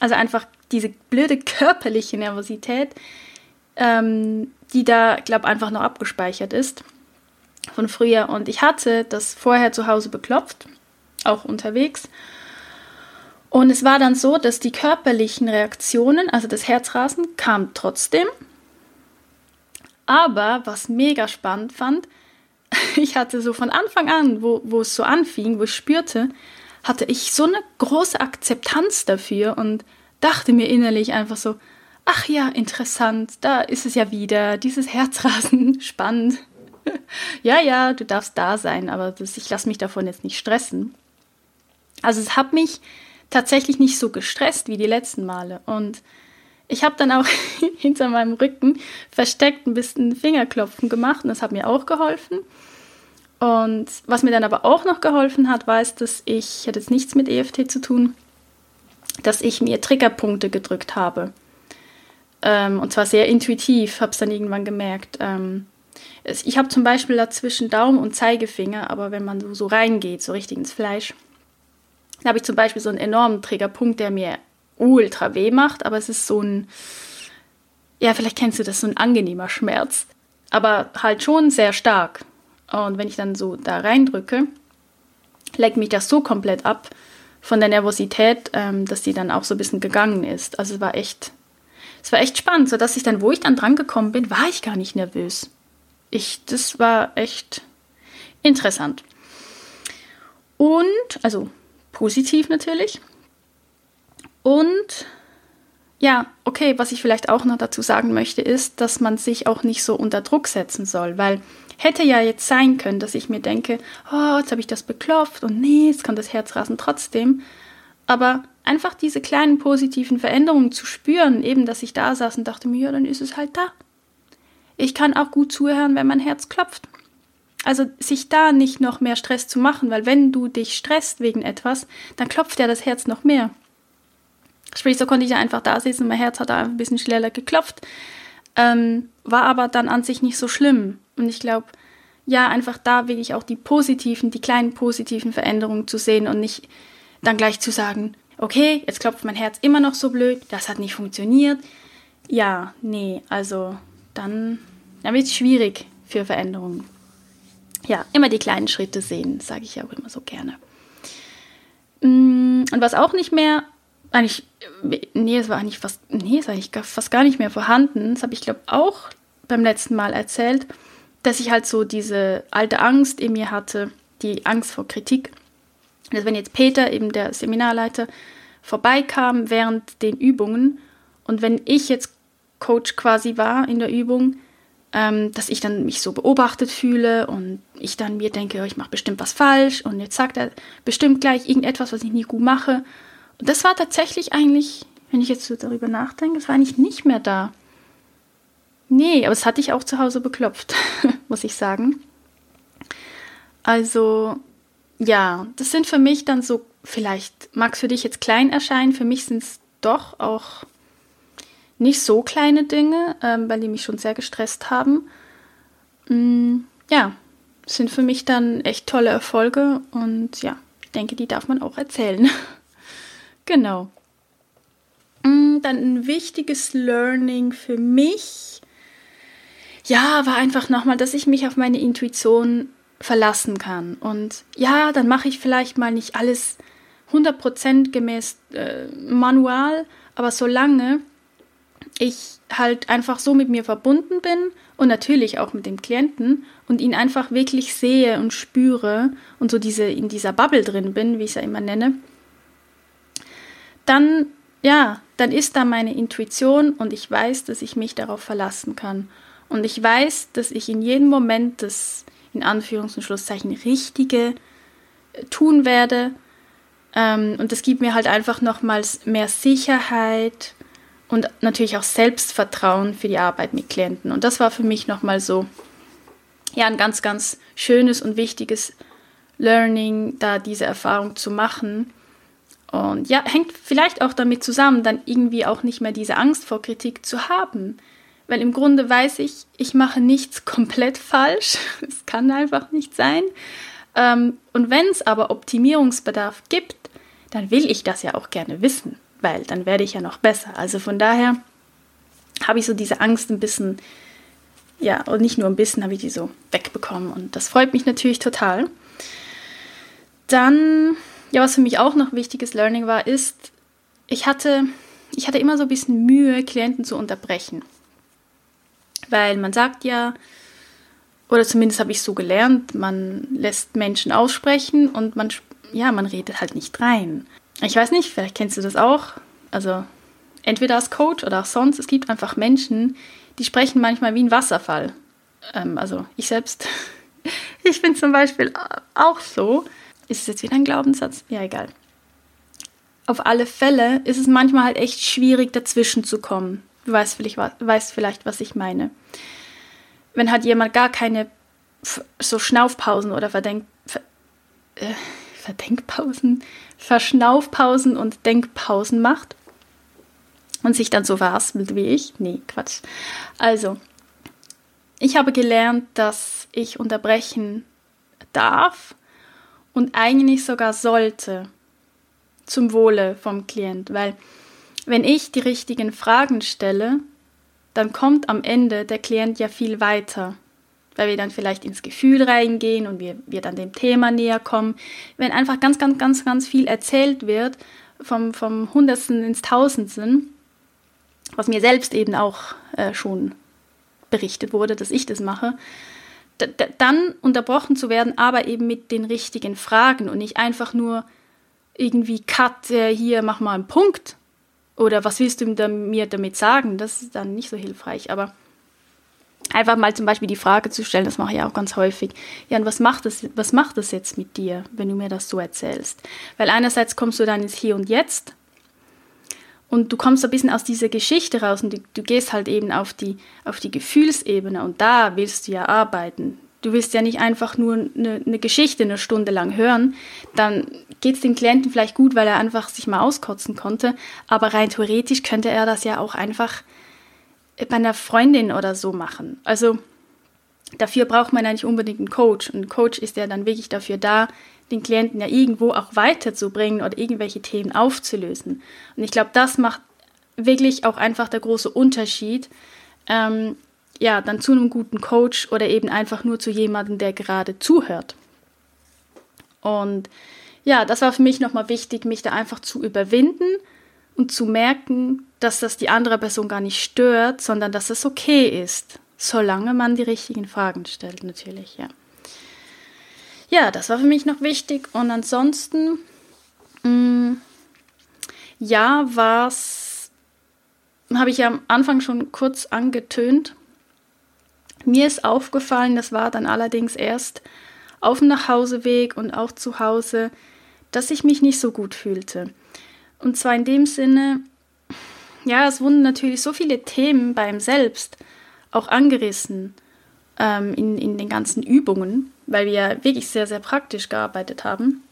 Also einfach diese blöde körperliche Nervosität, ähm, die da, glaube ich, einfach noch abgespeichert ist von früher. Und ich hatte das vorher zu Hause beklopft, auch unterwegs. Und es war dann so, dass die körperlichen Reaktionen, also das Herzrasen, kam trotzdem. Aber was mega spannend fand, ich hatte so von Anfang an, wo, wo es so anfing, wo ich spürte, hatte ich so eine große Akzeptanz dafür und dachte mir innerlich einfach so, ach ja, interessant, da ist es ja wieder, dieses Herzrasen, spannend. ja, ja, du darfst da sein, aber das, ich lasse mich davon jetzt nicht stressen. Also es hat mich tatsächlich nicht so gestresst wie die letzten Male. Und ich habe dann auch hinter meinem Rücken versteckt ein bisschen Fingerklopfen gemacht und das hat mir auch geholfen. Und was mir dann aber auch noch geholfen hat, war es, dass ich, hat jetzt nichts mit EFT zu tun, dass ich mir Triggerpunkte gedrückt habe. Ähm, und zwar sehr intuitiv, habe es dann irgendwann gemerkt. Ähm, ich habe zum Beispiel dazwischen Daumen und Zeigefinger, aber wenn man so, so reingeht, so richtig ins Fleisch, da habe ich zum Beispiel so einen enormen Triggerpunkt, der mir ultra weh macht, aber es ist so ein, ja, vielleicht kennst du das, so ein angenehmer Schmerz. Aber halt schon sehr stark. Und wenn ich dann so da reindrücke, leckt mich das so komplett ab von der Nervosität, ähm, dass die dann auch so ein bisschen gegangen ist. Also es war echt, es war echt spannend, sodass ich dann, wo ich dann dran gekommen bin, war ich gar nicht nervös. Ich, das war echt interessant. Und, also positiv natürlich. Und ja, okay, was ich vielleicht auch noch dazu sagen möchte, ist, dass man sich auch nicht so unter Druck setzen soll, weil hätte ja jetzt sein können, dass ich mir denke, oh, jetzt habe ich das beklopft und nee, jetzt kann das Herz rasen trotzdem. Aber einfach diese kleinen positiven Veränderungen zu spüren, eben, dass ich da saß und dachte mir, ja, dann ist es halt da. Ich kann auch gut zuhören, wenn mein Herz klopft. Also sich da nicht noch mehr Stress zu machen, weil wenn du dich stresst wegen etwas, dann klopft ja das Herz noch mehr. Sprich, so konnte ich ja einfach da sitzen, mein Herz hat da ein bisschen schneller geklopft, ähm, war aber dann an sich nicht so schlimm. Und ich glaube, ja, einfach da wirklich auch die positiven, die kleinen positiven Veränderungen zu sehen und nicht dann gleich zu sagen, okay, jetzt klopft mein Herz immer noch so blöd, das hat nicht funktioniert. Ja, nee, also dann, dann wird es schwierig für Veränderungen. Ja, immer die kleinen Schritte sehen, sage ich auch immer so gerne. Mm, und was auch nicht mehr eigentlich, nee, es war eigentlich fast, nee, es war eigentlich fast gar nicht mehr vorhanden. Das habe ich, glaube auch beim letzten Mal erzählt, dass ich halt so diese alte Angst in mir hatte, die Angst vor Kritik. Dass wenn jetzt Peter, eben der Seminarleiter, vorbeikam während den Übungen und wenn ich jetzt Coach quasi war in der Übung, ähm, dass ich dann mich so beobachtet fühle und ich dann mir denke, oh, ich mache bestimmt was falsch und jetzt sagt er bestimmt gleich irgendetwas, was ich nie gut mache das war tatsächlich eigentlich, wenn ich jetzt so darüber nachdenke, das war eigentlich nicht mehr da. Nee, aber das hatte ich auch zu Hause beklopft, muss ich sagen. Also, ja, das sind für mich dann so, vielleicht mag es für dich jetzt klein erscheinen, für mich sind es doch auch nicht so kleine Dinge, ähm, weil die mich schon sehr gestresst haben. Mm, ja, sind für mich dann echt tolle Erfolge und ja, ich denke, die darf man auch erzählen. Genau. Mm, dann ein wichtiges Learning für mich, ja, war einfach nochmal, dass ich mich auf meine Intuition verlassen kann. Und ja, dann mache ich vielleicht mal nicht alles 100% gemäß äh, manual, aber solange ich halt einfach so mit mir verbunden bin und natürlich auch mit dem Klienten und ihn einfach wirklich sehe und spüre und so diese in dieser Bubble drin bin, wie ich es ja immer nenne, dann, ja, dann ist da meine Intuition und ich weiß, dass ich mich darauf verlassen kann. Und ich weiß, dass ich in jedem Moment das, in Anführungs- und Schlusszeichen, Richtige äh, tun werde. Ähm, und das gibt mir halt einfach nochmals mehr Sicherheit und natürlich auch Selbstvertrauen für die Arbeit mit Klienten. Und das war für mich nochmal so, ja, ein ganz, ganz schönes und wichtiges Learning, da diese Erfahrung zu machen. Und ja, hängt vielleicht auch damit zusammen, dann irgendwie auch nicht mehr diese Angst vor Kritik zu haben. Weil im Grunde weiß ich, ich mache nichts komplett falsch. Es kann einfach nicht sein. Ähm, und wenn es aber Optimierungsbedarf gibt, dann will ich das ja auch gerne wissen, weil dann werde ich ja noch besser. Also von daher habe ich so diese Angst ein bisschen, ja, und nicht nur ein bisschen, habe ich die so wegbekommen. Und das freut mich natürlich total. Dann ja, was für mich auch noch wichtiges Learning war, ist, ich hatte, ich hatte immer so ein bisschen Mühe, Klienten zu unterbrechen. Weil man sagt ja, oder zumindest habe ich so gelernt, man lässt Menschen aussprechen und man, ja, man redet halt nicht rein. Ich weiß nicht, vielleicht kennst du das auch. Also entweder als Coach oder auch sonst, es gibt einfach Menschen, die sprechen manchmal wie ein Wasserfall. Ähm, also ich selbst, ich bin zum Beispiel auch so. Ist es jetzt wieder ein Glaubenssatz? Ja, egal. auf alle Fälle ist es manchmal halt echt schwierig, dazwischen zu kommen. Du weißt vielleicht, weißt vielleicht was ich meine. Wenn halt jemand gar keine so Schnaufpausen oder Verdenk, Ver, äh, Verdenkpausen, Verschnaufpausen und Denkpausen macht und sich dann so verhaspelt wie ich. Nee, Quatsch. Also, ich habe gelernt, dass ich unterbrechen darf und eigentlich sogar sollte zum Wohle vom Klient, weil wenn ich die richtigen Fragen stelle, dann kommt am Ende der Klient ja viel weiter, weil wir dann vielleicht ins Gefühl reingehen und wir, wir dann dem Thema näher kommen. Wenn einfach ganz, ganz, ganz, ganz viel erzählt wird, vom, vom Hundertsten ins Tausendsten, was mir selbst eben auch äh, schon berichtet wurde, dass ich das mache, dann unterbrochen zu werden, aber eben mit den richtigen Fragen und nicht einfach nur irgendwie Cut, äh, hier mach mal einen Punkt oder was willst du mir damit sagen? Das ist dann nicht so hilfreich, aber einfach mal zum Beispiel die Frage zu stellen, das mache ich auch ganz häufig. Ja, und was macht das, was macht das jetzt mit dir, wenn du mir das so erzählst? Weil einerseits kommst du dann ins Hier und Jetzt und du kommst ein bisschen aus dieser Geschichte raus und du, du, gehst halt eben auf die, auf die Gefühlsebene und da willst du ja arbeiten. Du willst ja nicht einfach nur eine, eine Geschichte eine Stunde lang hören, dann geht es dem Klienten vielleicht gut, weil er einfach sich mal auskotzen konnte, aber rein theoretisch könnte er das ja auch einfach bei einer Freundin oder so machen. Also dafür braucht man ja nicht unbedingt einen Coach. Ein Coach ist ja dann wirklich dafür da, den Klienten ja irgendwo auch weiterzubringen oder irgendwelche Themen aufzulösen. Und ich glaube, das macht wirklich auch einfach der große Unterschied, ähm, ja, dann zu einem guten Coach oder eben einfach nur zu jemandem, der gerade zuhört. Und ja, das war für mich nochmal wichtig, mich da einfach zu überwinden und zu merken, dass das die andere Person gar nicht stört, sondern dass es okay ist, solange man die richtigen Fragen stellt, natürlich, ja ja, das war für mich noch wichtig. Und ansonsten, mh, mm, ja, was habe ich am Anfang schon kurz angetönt. Mir ist aufgefallen, das war dann allerdings erst auf dem Nachhauseweg und auch zu Hause, dass ich mich nicht so gut fühlte. Und zwar in dem Sinne, ja, es wurden natürlich so viele Themen beim Selbst auch angerissen ähm, in, in den ganzen Übungen weil wir wirklich sehr, sehr praktisch gearbeitet haben.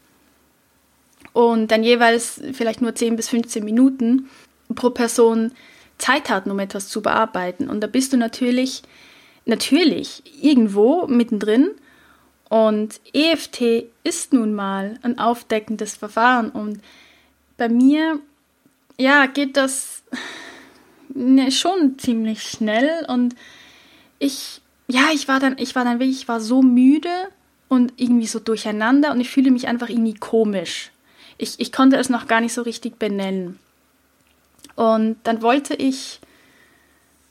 Und dann jeweils vielleicht nur 10 bis 15 Minuten pro Person Zeit hatten, um etwas zu bearbeiten. Und da bist du natürlich, natürlich irgendwo mittendrin. Und EFT ist nun mal ein aufdeckendes Verfahren. Und bei mir, ja, geht das ne, schon ziemlich schnell. Und ich ja, ich war dann, ich war dann wirklich, ich war so müde und irgendwie so durcheinander und ich fühle mich einfach irgendwie komisch. Ich, ich konnte es noch gar nicht so richtig benennen. Und dann wollte ich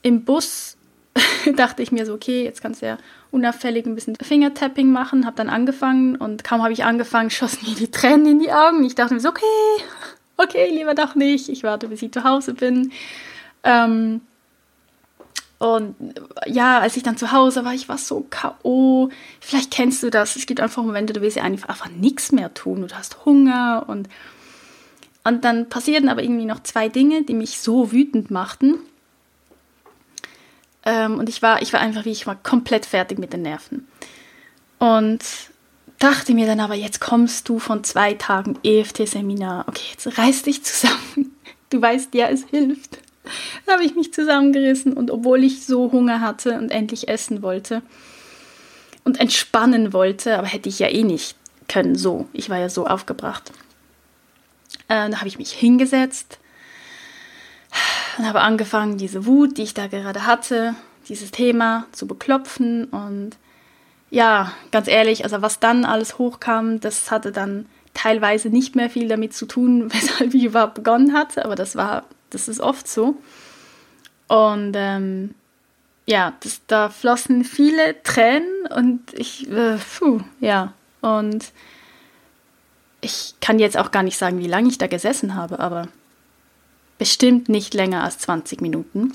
im Bus, dachte ich mir so, okay, jetzt kannst du ja unauffällig ein bisschen Fingertapping machen, habe dann angefangen und kaum habe ich angefangen, schossen mir die Tränen in die Augen. Ich dachte mir so, okay, okay, lieber doch nicht, ich warte, bis ich zu Hause bin. Ähm, und ja, als ich dann zu Hause war, ich war so K.O. Vielleicht kennst du das. Es gibt einfach Momente, du willst einfach, einfach nichts mehr tun. Du hast Hunger und, und dann passierten aber irgendwie noch zwei Dinge, die mich so wütend machten. Ähm, und ich war, ich war einfach wie, ich war komplett fertig mit den Nerven. Und dachte mir dann aber, jetzt kommst du von zwei Tagen EFT-Seminar. Okay, jetzt reiß dich zusammen. Du weißt ja, es hilft habe ich mich zusammengerissen und obwohl ich so Hunger hatte und endlich essen wollte und entspannen wollte, aber hätte ich ja eh nicht können, so. Ich war ja so aufgebracht. Äh, da habe ich mich hingesetzt und habe angefangen, diese Wut, die ich da gerade hatte, dieses Thema zu beklopfen und ja, ganz ehrlich, also was dann alles hochkam, das hatte dann teilweise nicht mehr viel damit zu tun, weshalb ich überhaupt begonnen hatte, aber das war das ist oft so. Und ähm, ja, das, da flossen viele Tränen und ich, äh, puh, ja. Und ich kann jetzt auch gar nicht sagen, wie lange ich da gesessen habe, aber bestimmt nicht länger als 20 Minuten.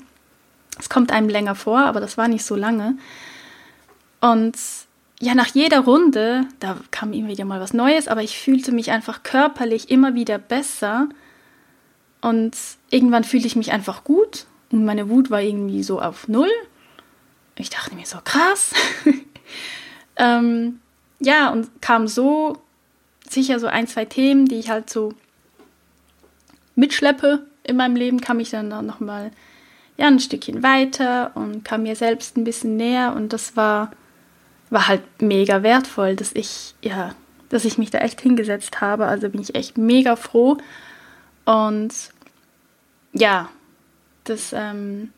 Es kommt einem länger vor, aber das war nicht so lange. Und ja, nach jeder Runde, da kam immer wieder mal was Neues, aber ich fühlte mich einfach körperlich immer wieder besser Und irgendwann fühlte ich mich einfach gut und meine Wut war irgendwie so auf Null. Ich dachte mir so, krass. ähm, ja, und kam so sicher so ein, zwei Themen, die ich halt so mitschleppe in meinem Leben, kam ich dann nochmal ja, ein Stückchen weiter und kam mir selbst ein bisschen näher und das war, war halt mega wertvoll, dass ich, ja, dass ich mich da echt hingesetzt habe. Also bin ich echt mega froh. Und ja, das, ähm,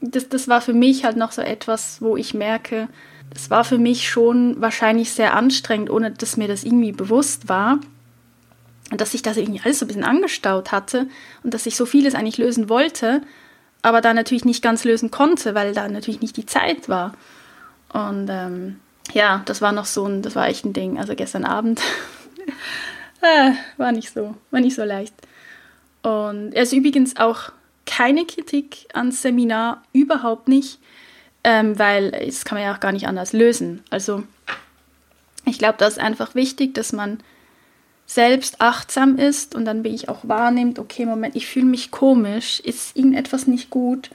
das, das war für mich halt noch so etwas, wo ich merke, das war für mich schon wahrscheinlich sehr anstrengend, ohne dass mir das irgendwie bewusst war. Und dass sich das irgendwie alles so ein bisschen angestaut hatte und dass ich so vieles eigentlich lösen wollte, aber da natürlich nicht ganz lösen konnte, weil da natürlich nicht die Zeit war. Und ähm, ja, das war noch so ein, das war echt ein Ding. Also gestern Abend äh, war nicht so, war nicht so leicht. Und er ist übrigens auch keine Kritik ans Seminar, überhaupt nicht, ähm, weil das kann man ja auch gar nicht anders lösen. Also ich glaube, das ist einfach wichtig, dass man selbst achtsam ist und dann bin ich auch wahrnimmt, okay, Moment, ich fühle mich komisch, ist irgendetwas nicht gut.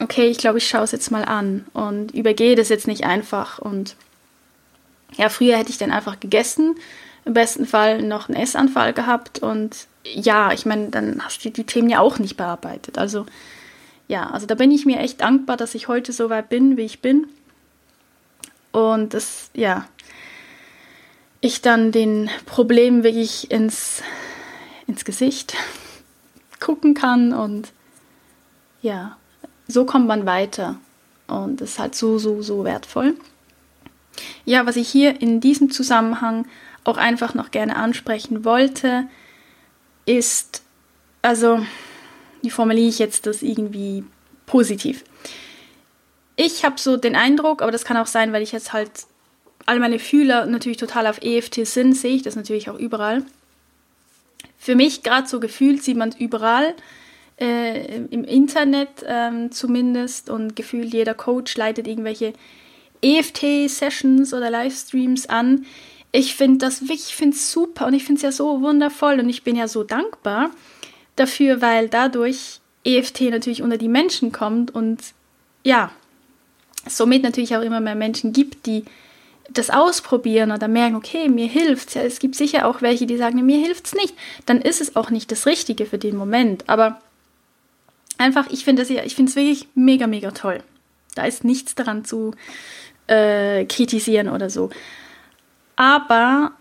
Okay, ich glaube, ich schaue es jetzt mal an und übergehe das jetzt nicht einfach. Und ja, früher hätte ich dann einfach gegessen, im besten Fall noch einen Essanfall gehabt und ja, ich meine, dann hast du die Themen ja auch nicht bearbeitet. Also ja, also da bin ich mir echt dankbar, dass ich heute so weit bin, wie ich bin. Und das, ja, ich dann den Problemen wirklich ins, ins Gesicht gucken kann und ja, so kommt man weiter. Und das ist halt so, so, so wertvoll. Ja, was ich hier in diesem Zusammenhang auch einfach noch gerne ansprechen wollte, ist, also, wie formuliere ich jetzt das irgendwie positiv? Ich habe so den Eindruck, aber das kann auch sein, weil ich jetzt halt alle meine Fühler natürlich total auf EFT sind, sehe ich das natürlich auch überall. Für mich gerade so gefühlt sieht man es überall, äh, im Internet ähm, zumindest und gefühlt jeder Coach leitet irgendwelche EFT-Sessions oder Livestreams an ich finde das ich finde es super und ich finde es ja so wundervoll und ich bin ja so dankbar dafür, weil dadurch EFT natürlich unter die Menschen kommt und ja, somit natürlich auch immer mehr Menschen gibt, die das ausprobieren oder merken, okay, mir hilft ja, es. gibt sicher auch welche, die sagen, mir hilft es nicht. Dann ist es auch nicht das Richtige für den Moment. Aber einfach, ich finde es ja, ich finde es wirklich mega, mega toll. Da ist nichts daran zu äh, kritisieren oder so. Aber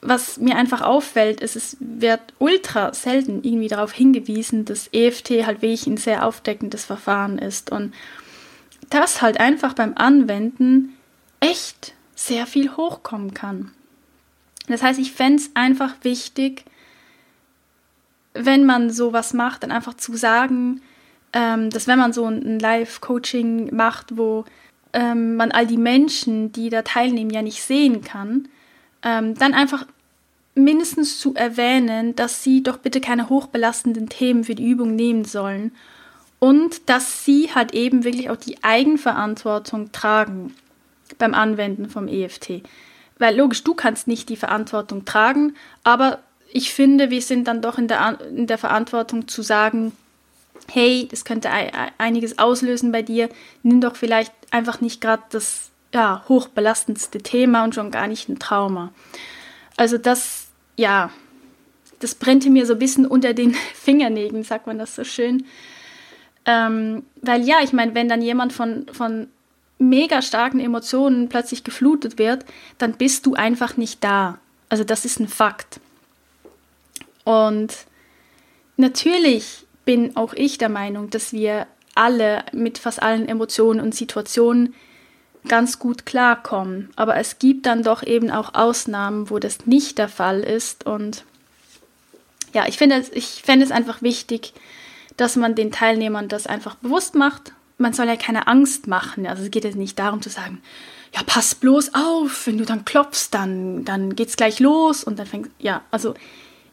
was mir einfach auffällt, ist, es wird ultra selten irgendwie darauf hingewiesen, dass EFT halt wirklich ein sehr aufdeckendes Verfahren ist und das halt einfach beim Anwenden echt sehr viel hochkommen kann. Das heißt, ich fände es einfach wichtig, wenn man sowas macht, dann einfach zu sagen, ähm, dass wenn man so ein Live-Coaching macht, wo ähm, man all die Menschen, die da teilnehmen, ja nicht sehen kann, ähm, dann einfach mindestens zu erwähnen, dass sie doch bitte keine hochbelastenden Themen für die Übung nehmen sollen und dass sie halt eben wirklich auch die Eigenverantwortung tragen beim Anwenden vom EFT. Weil logisch, du kannst nicht die Verantwortung tragen, aber ich finde, wir sind dann doch in der, in der Verantwortung zu sagen, hey, das könnte einiges auslösen bei dir, nimm doch vielleicht einfach nicht gerade das ja, hochbelastendste Thema und schon gar nicht ein Trauma. Also das, ja, das brennte mir so ein bisschen unter den Fingernägeln, sagt man das so schön. Ähm, weil ja, ich meine, wenn dann jemand von, von mega starken Emotionen plötzlich geflutet wird, dann bist du einfach nicht da. Also das ist ein Fakt. Und natürlich bin auch ich der Meinung, dass wir alle mit fast allen Emotionen und Situationen ganz gut klarkommen. Aber es gibt dann doch eben auch Ausnahmen, wo das nicht der Fall ist. Und ja, ich finde, ich fände es einfach wichtig, dass man den Teilnehmern das einfach bewusst macht. Man soll ja keine Angst machen. Also es geht jetzt nicht darum zu sagen, ja, pass bloß auf, wenn du dann klopfst, dann, dann geht's gleich los und dann fängt, ja, also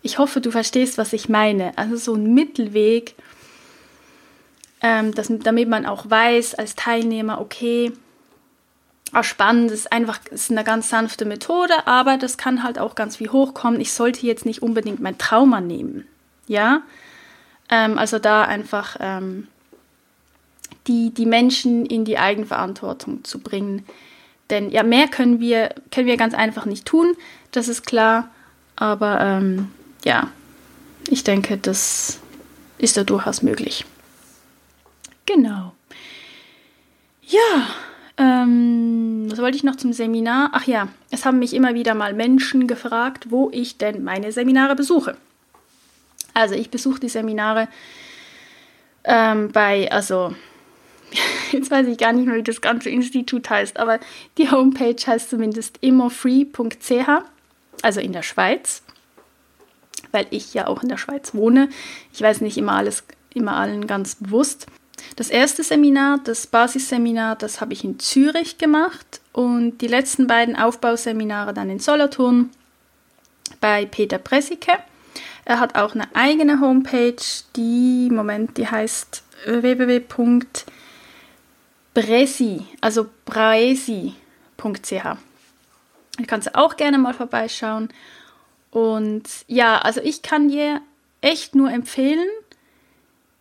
ich hoffe, du verstehst, was ich meine. Also so ein Mittelweg, ähm, dass, damit man auch weiß als Teilnehmer, okay, auch spannend, ist einfach ist eine ganz sanfte Methode, aber das kann halt auch ganz viel hochkommen. Ich sollte jetzt nicht unbedingt mein Trauma nehmen. Ja, ähm, also da einfach ähm, die, die Menschen in die Eigenverantwortung zu bringen. Denn ja, mehr können wir, können wir ganz einfach nicht tun, das ist klar. Aber ähm, ja, ich denke, das ist da durchaus möglich. Genau. Ja, ähm, was wollte ich noch zum Seminar? Ach ja, es haben mich immer wieder mal Menschen gefragt, wo ich denn meine Seminare besuche. Also ich besuche die Seminare ähm, bei, also jetzt weiß ich gar nicht mehr, wie das ganze Institut heißt, aber die Homepage heißt zumindest immofree.ch, also in der Schweiz, weil ich ja auch in der Schweiz wohne. Ich weiß nicht immer alles, immer allen ganz bewusst. Das erste Seminar, das Basisseminar, das habe ich in Zürich gemacht und die letzten beiden Aufbauseminare dann in Solothurn bei Peter Pressike. Er hat auch eine eigene Homepage, die, Moment, die heißt www.peter Bresi, also braesi.ch. Du kannst auch gerne mal vorbeischauen. Und ja, also ich kann dir echt nur empfehlen,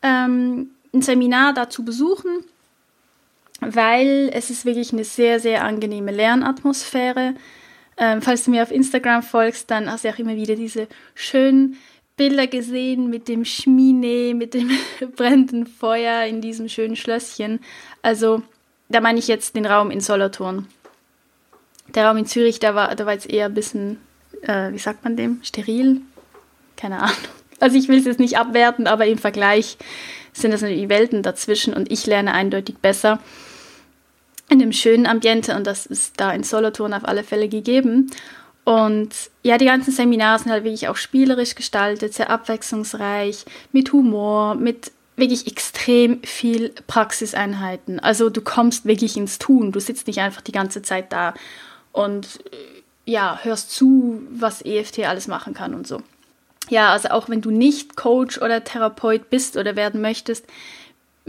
ähm, ein Seminar dazu besuchen, weil es ist wirklich eine sehr, sehr angenehme Lernatmosphäre. Ähm, falls du mir auf Instagram folgst, dann hast du auch immer wieder diese schönen Bilder gesehen mit dem Schmine, mit dem brennenden Feuer in diesem schönen Schlösschen. Also, da meine ich jetzt den Raum in Solothurn. Der Raum in Zürich, da war, da war jetzt eher ein bisschen, äh, wie sagt man dem, steril? Keine Ahnung. Also ich will es jetzt nicht abwerten, aber im Vergleich sind das natürlich Welten dazwischen und ich lerne eindeutig besser in dem schönen Ambiente und das ist da in Solothurn auf alle Fälle gegeben. Und ja, die ganzen Seminare sind halt wirklich auch spielerisch gestaltet, sehr abwechslungsreich, mit Humor, mit wirklich extrem viel Praxiseinheiten. Also du kommst wirklich ins Tun. Du sitzt nicht einfach die ganze Zeit da und äh, ja, hörst zu, was EFT alles machen kann und so. Ja, also auch wenn du nicht Coach oder Therapeut bist oder werden möchtest,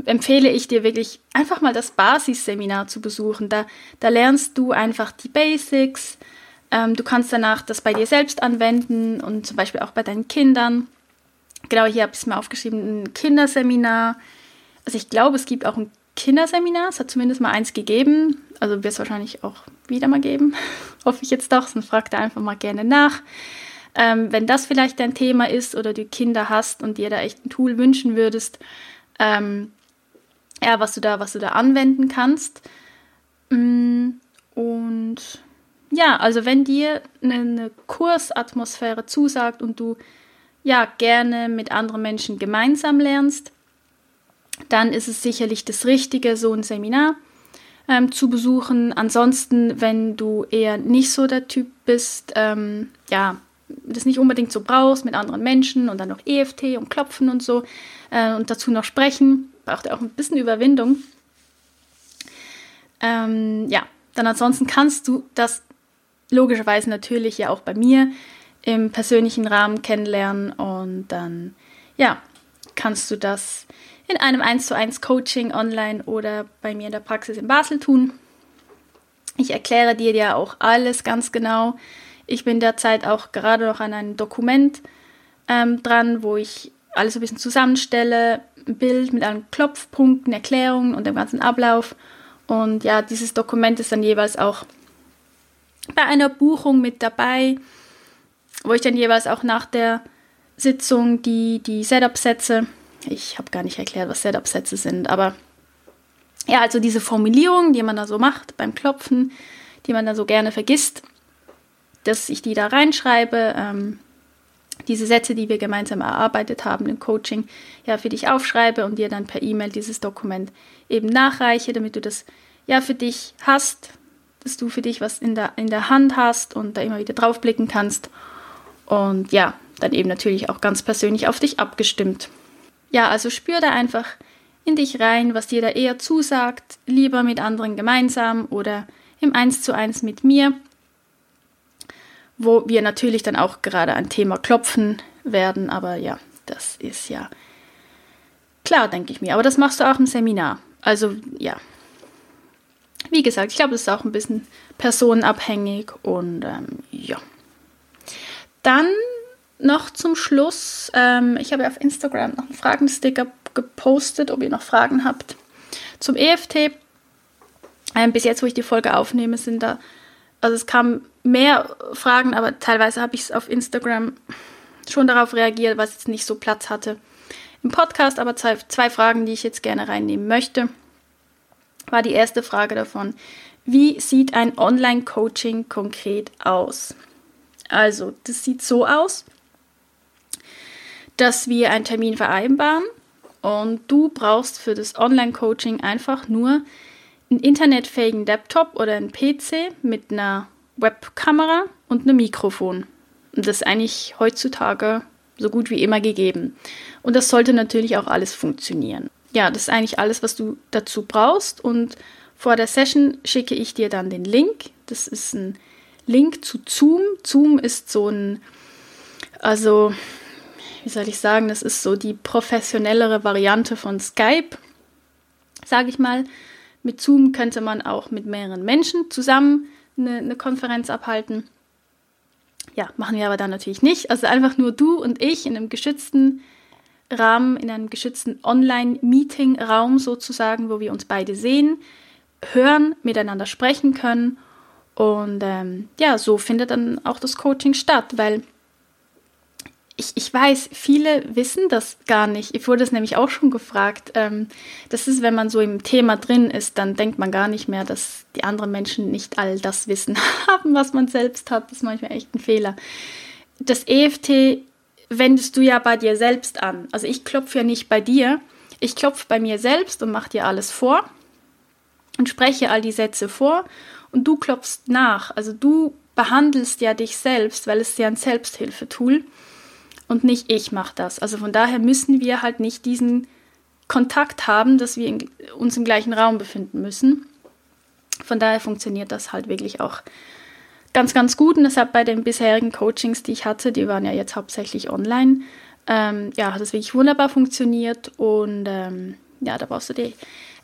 empfehle ich dir wirklich einfach mal das Basisseminar zu besuchen. Da, da lernst du einfach die Basics, ähm, du kannst danach das bei dir selbst anwenden und zum Beispiel auch bei deinen Kindern. Genau, hier habe ich es mir aufgeschrieben, ein Kinderseminar. Also ich glaube, es gibt auch ein Kinderseminar. Es hat zumindest mal eins gegeben. Also wird es wahrscheinlich auch wieder mal geben. Hoffe ich jetzt doch, sonst frag da einfach mal gerne nach. Ähm, wenn das vielleicht dein Thema ist oder du Kinder hast und dir da echt ein Tool wünschen würdest, ähm, ja, was du da, was du da anwenden kannst. Mm, und ja, also wenn dir eine Kursatmosphäre zusagt und du ja gerne mit anderen Menschen gemeinsam lernst, dann ist es sicherlich das Richtige, so ein Seminar ähm, zu besuchen. Ansonsten, wenn du eher nicht so der Typ bist, ähm, ja, das nicht unbedingt so brauchst mit anderen Menschen und dann noch EFT und Klopfen und so äh, und dazu noch sprechen, braucht auch ein bisschen Überwindung. Ähm, ja, dann ansonsten kannst du das logischerweise natürlich ja auch bei mir im persönlichen Rahmen kennenlernen und dann, ja, kannst du das in einem 1 zu 1 Coaching online oder bei mir in der Praxis in Basel tun. Ich erkläre dir ja auch alles ganz genau. Ich bin derzeit auch gerade noch an einem Dokument ähm, dran, wo ich alles ein bisschen zusammenstelle, ein Bild mit allen Klopfpunkten, Erklärungen und dem ganzen Ablauf. Und ja, dieses Dokument ist dann jeweils auch bei einer Buchung mit dabei, wo ich dann jeweils auch nach der Sitzung die, die Setup-Sätze, ich habe gar nicht erklärt, was Setup-Sätze sind, aber ja, also diese Formulierung, die man da so macht beim Klopfen, die man da so gerne vergisst, dass ich die da reinschreibe, ähm, diese Sätze, die wir gemeinsam erarbeitet haben im Coaching, ja, für dich aufschreibe und dir dann per E-Mail dieses Dokument eben nachreiche, damit du das ja für dich hast, dass du für dich was in der, in der Hand hast und da immer wieder draufblicken kannst. Und ja, dann eben natürlich auch ganz persönlich auf dich abgestimmt. Ja, also spür da einfach in dich rein, was dir da eher zusagt, lieber mit anderen gemeinsam oder im Eins zu eins mit mir, wo wir natürlich dann auch gerade ein Thema klopfen werden, aber ja, das ist ja klar, denke ich mir. Aber das machst du auch im Seminar. Also ja, wie gesagt, ich glaube, das ist auch ein bisschen personenabhängig und ähm, ja. Dann noch zum Schluss, ähm, ich habe auf Instagram noch einen Fragensticker gepostet, ob ihr noch Fragen habt zum EFT. Ähm, bis jetzt, wo ich die Folge aufnehme, sind da, also es kamen mehr Fragen, aber teilweise habe ich es auf Instagram schon darauf reagiert, was jetzt nicht so Platz hatte im Podcast. Aber zwei, zwei Fragen, die ich jetzt gerne reinnehmen möchte, war die erste Frage davon. Wie sieht ein Online-Coaching konkret aus? Also, das sieht so aus, dass wir einen Termin vereinbaren und du brauchst für das Online-Coaching einfach nur einen internetfähigen Laptop oder einen PC mit einer Webkamera und einem Mikrofon. Und das ist eigentlich heutzutage so gut wie immer gegeben. Und das sollte natürlich auch alles funktionieren. Ja, das ist eigentlich alles, was du dazu brauchst. Und vor der Session schicke ich dir dann den Link. Das ist ein Link zu Zoom. Zoom ist so ein, also wie soll ich sagen, das ist so die professionellere Variante von Skype, sage ich mal. Mit Zoom könnte man auch mit mehreren Menschen zusammen eine, eine Konferenz abhalten. Ja, machen wir aber dann natürlich nicht. Also einfach nur du und ich in einem geschützten Rahmen, in einem geschützten Online-Meeting-Raum sozusagen, wo wir uns beide sehen, hören, miteinander sprechen können. Und ähm, ja, so findet dann auch das Coaching statt, weil ich, ich weiß, viele wissen das gar nicht. Ich wurde es nämlich auch schon gefragt. Ähm, das ist, wenn man so im Thema drin ist, dann denkt man gar nicht mehr, dass die anderen Menschen nicht all das Wissen haben, was man selbst hat. Das ist manchmal echt ein Fehler. Das EFT wendest du ja bei dir selbst an. Also ich klopfe ja nicht bei dir. Ich klopfe bei mir selbst und mache dir alles vor und spreche all die Sätze vor und du klopfst nach. Also du behandelst ja dich selbst, weil es ja ein Selbsthilfetool ist und nicht ich mache das. Also von daher müssen wir halt nicht diesen Kontakt haben, dass wir in, uns im gleichen Raum befinden müssen. Von daher funktioniert das halt wirklich auch ganz, ganz gut. Und das hat bei den bisherigen Coachings, die ich hatte, die waren ja jetzt hauptsächlich online, ähm, ja, hat das wirklich wunderbar funktioniert. Und ähm, ja, da brauchst du dir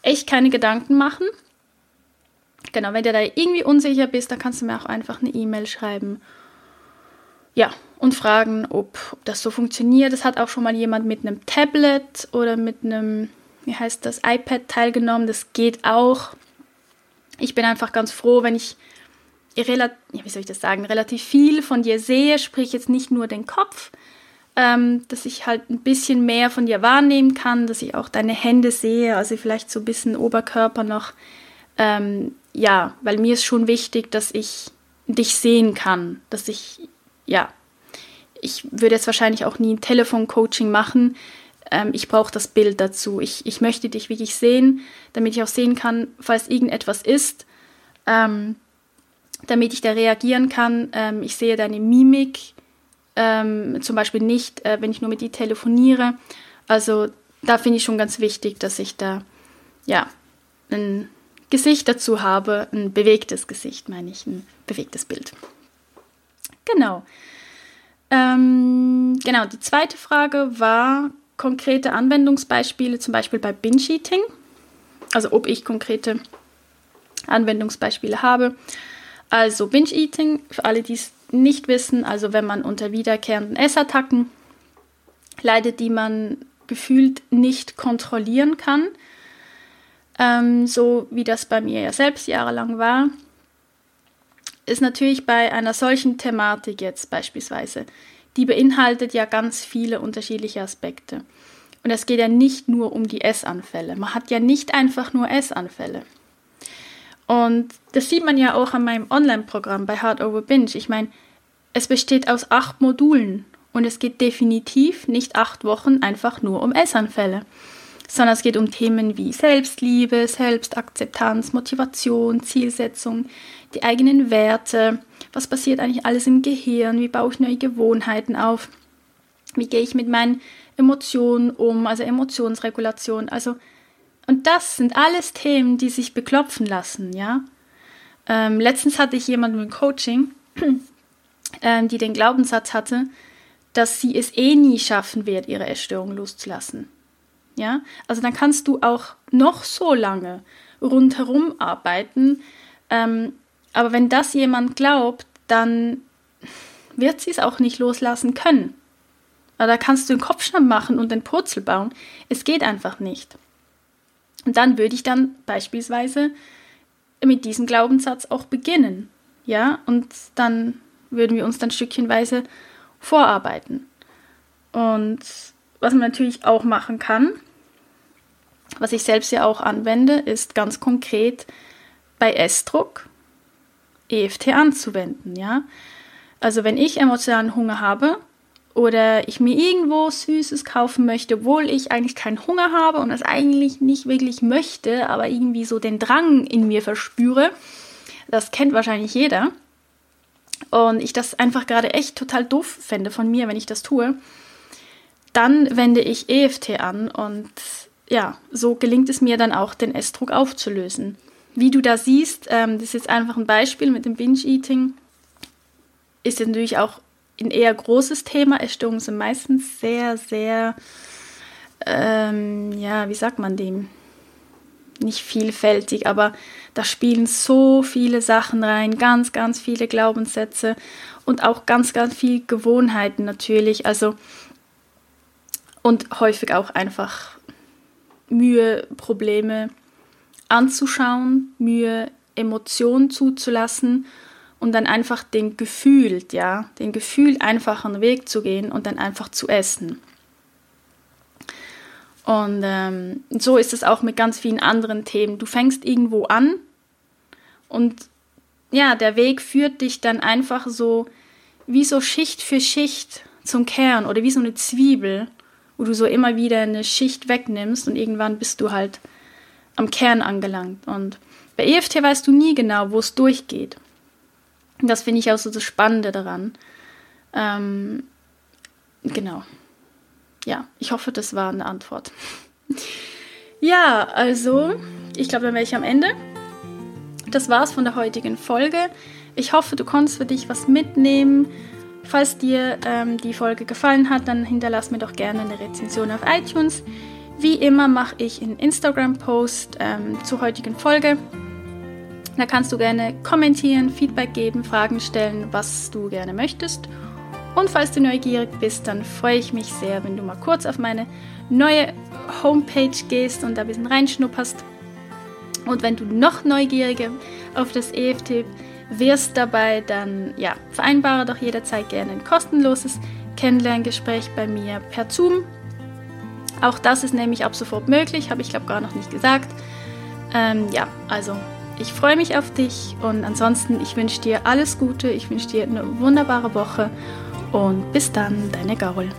echt keine Gedanken machen. Genau, wenn du da irgendwie unsicher bist, dann kannst du mir auch einfach eine E-Mail schreiben. Ja, und fragen, ob, das so funktioniert. Es hat auch schon mal jemand mit einem Tablet oder mit einem, wie heißt das, iPad teilgenommen. Das geht auch. Ich bin einfach ganz froh, wenn ich relativ, ja, wie soll ich das sagen, relativ viel von dir sehe, sprich jetzt nicht nur den Kopf, ähm, dass ich halt ein bisschen mehr von dir wahrnehmen kann, dass ich auch deine Hände sehe, also vielleicht so ein bisschen Oberkörper noch. Ähm, ja, weil mir ist schon wichtig, dass ich dich sehen kann, dass ich, ja, ich würde jetzt wahrscheinlich auch nie ein Telefoncoaching machen. Ähm, ich brauche das Bild dazu. Ich, ich möchte dich wirklich sehen, damit ich auch sehen kann, falls irgendetwas ist, ähm, damit ich da reagieren kann. Ähm, ich sehe deine Mimik, ähm, zum Beispiel nicht, äh, wenn ich nur mit dir telefoniere. Also da finde ich schon ganz wichtig, dass ich da ja ein Gesicht dazu habe, ein bewegtes Gesicht, meine ich, ein bewegtes Bild. Genau. Ähm, genau, die zweite Frage war konkrete Anwendungsbeispiele, zum Beispiel bei Binge-Eating. Also ob ich konkrete Anwendungsbeispiele habe. Also Binge-Eating, für alle, die es nicht wissen, also wenn man unter wiederkehrenden Essattacken leidet, die man gefühlt nicht kontrollieren kann, ähm, so wie das bei mir ja selbst jahrelang war, ist natürlich bei einer solchen Thematik jetzt beispielsweise, die beinhaltet ja ganz viele unterschiedliche Aspekte. Und es geht ja nicht nur um die Essanfälle. Man hat ja nicht einfach nur Essanfälle. Und das sieht man ja auch an meinem Online-Programm bei Hard Over Binge. Ich meine, es besteht aus acht Modulen und es geht definitiv nicht acht Wochen einfach nur um Essanfälle sondern es geht um Themen wie Selbstliebe, Selbstakzeptanz, Motivation, Zielsetzung, die eigenen Werte, was passiert eigentlich alles im Gehirn, wie baue ich neue Gewohnheiten auf, wie gehe ich mit meinen Emotionen um, also Emotionsregulation, also und das sind alles Themen, die sich beklopfen lassen, ja. Ähm, letztens hatte ich jemanden im Coaching, ähm, die den Glaubenssatz hatte, dass sie es eh nie schaffen wird, ihre Essstörung loszulassen. Ja, also dann kannst du auch noch so lange rundherum arbeiten. Ähm, aber wenn das jemand glaubt, dann wird sie es auch nicht loslassen können. Da kannst du den Kopfschnapp machen und den Purzel bauen. Es geht einfach nicht. Und dann würde ich dann beispielsweise mit diesem Glaubenssatz auch beginnen. Ja, und dann würden wir uns dann stückchenweise vorarbeiten. Und was man natürlich auch machen kann, was ich selbst ja auch anwende, ist ganz konkret bei Essdruck EFT anzuwenden, ja. Also wenn ich emotionalen Hunger habe oder ich mir irgendwo Süßes kaufen möchte, obwohl ich eigentlich keinen Hunger habe und das eigentlich nicht wirklich möchte, aber irgendwie so den Drang in mir verspüre, das kennt wahrscheinlich jeder. Und ich das einfach gerade echt total doof fände von mir, wenn ich das tue, dann wende ich EFT an und ja, so gelingt es mir dann auch, den Essdruck aufzulösen. Wie du da siehst, ähm, das ist jetzt einfach ein Beispiel mit dem Binge-Eating, ist natürlich auch ein eher großes Thema. Essstörungen sind meistens sehr, sehr, ähm, ja, wie sagt man dem? Nicht vielfältig, aber da spielen so viele Sachen rein, ganz, ganz viele Glaubenssätze und auch ganz, ganz viele Gewohnheiten natürlich. Also und häufig auch einfach Mühe, Probleme anzuschauen, Mühe, Emotionen zuzulassen und dann einfach den Gefühl, ja, den Gefühl einfachen Weg zu gehen und dann einfach zu essen. Und ähm, so ist es auch mit ganz vielen anderen Themen. Du fängst irgendwo an und ja, der Weg führt dich dann einfach so wie so Schicht für Schicht zum Kern oder wie so eine Zwiebel wo du so immer wieder eine Schicht wegnimmst und irgendwann bist du halt am Kern angelangt. Und bei EFT weißt du nie genau, wo es durchgeht. Und das finde ich auch so das Spannende daran. Ähm, genau. Ja, ich hoffe, das war eine Antwort. ja, also, ich glaube, dann wäre ich am Ende. Das war's von der heutigen Folge. Ich hoffe, du konntest für dich was mitnehmen. Falls dir ähm, die Folge gefallen hat, dann hinterlass mir doch gerne eine Rezension auf iTunes. Wie immer mache ich einen Instagram-Post ähm, zur heutigen Folge. Da kannst du gerne kommentieren, Feedback geben, Fragen stellen, was du gerne möchtest. Und falls du neugierig bist, dann freue ich mich sehr, wenn du mal kurz auf meine neue Homepage gehst und da ein bisschen reinschnupperst. Und wenn du noch neugieriger auf das EFT wirst dabei, dann ja, vereinbare doch jederzeit gerne ein kostenloses Kennenlerngespräch bei mir per Zoom. Auch das ist nämlich ab sofort möglich, habe ich glaube gar noch nicht gesagt. Ähm, ja, also ich freue mich auf dich und ansonsten, ich wünsche dir alles Gute, ich wünsche dir eine wunderbare Woche und bis dann, deine Gaul.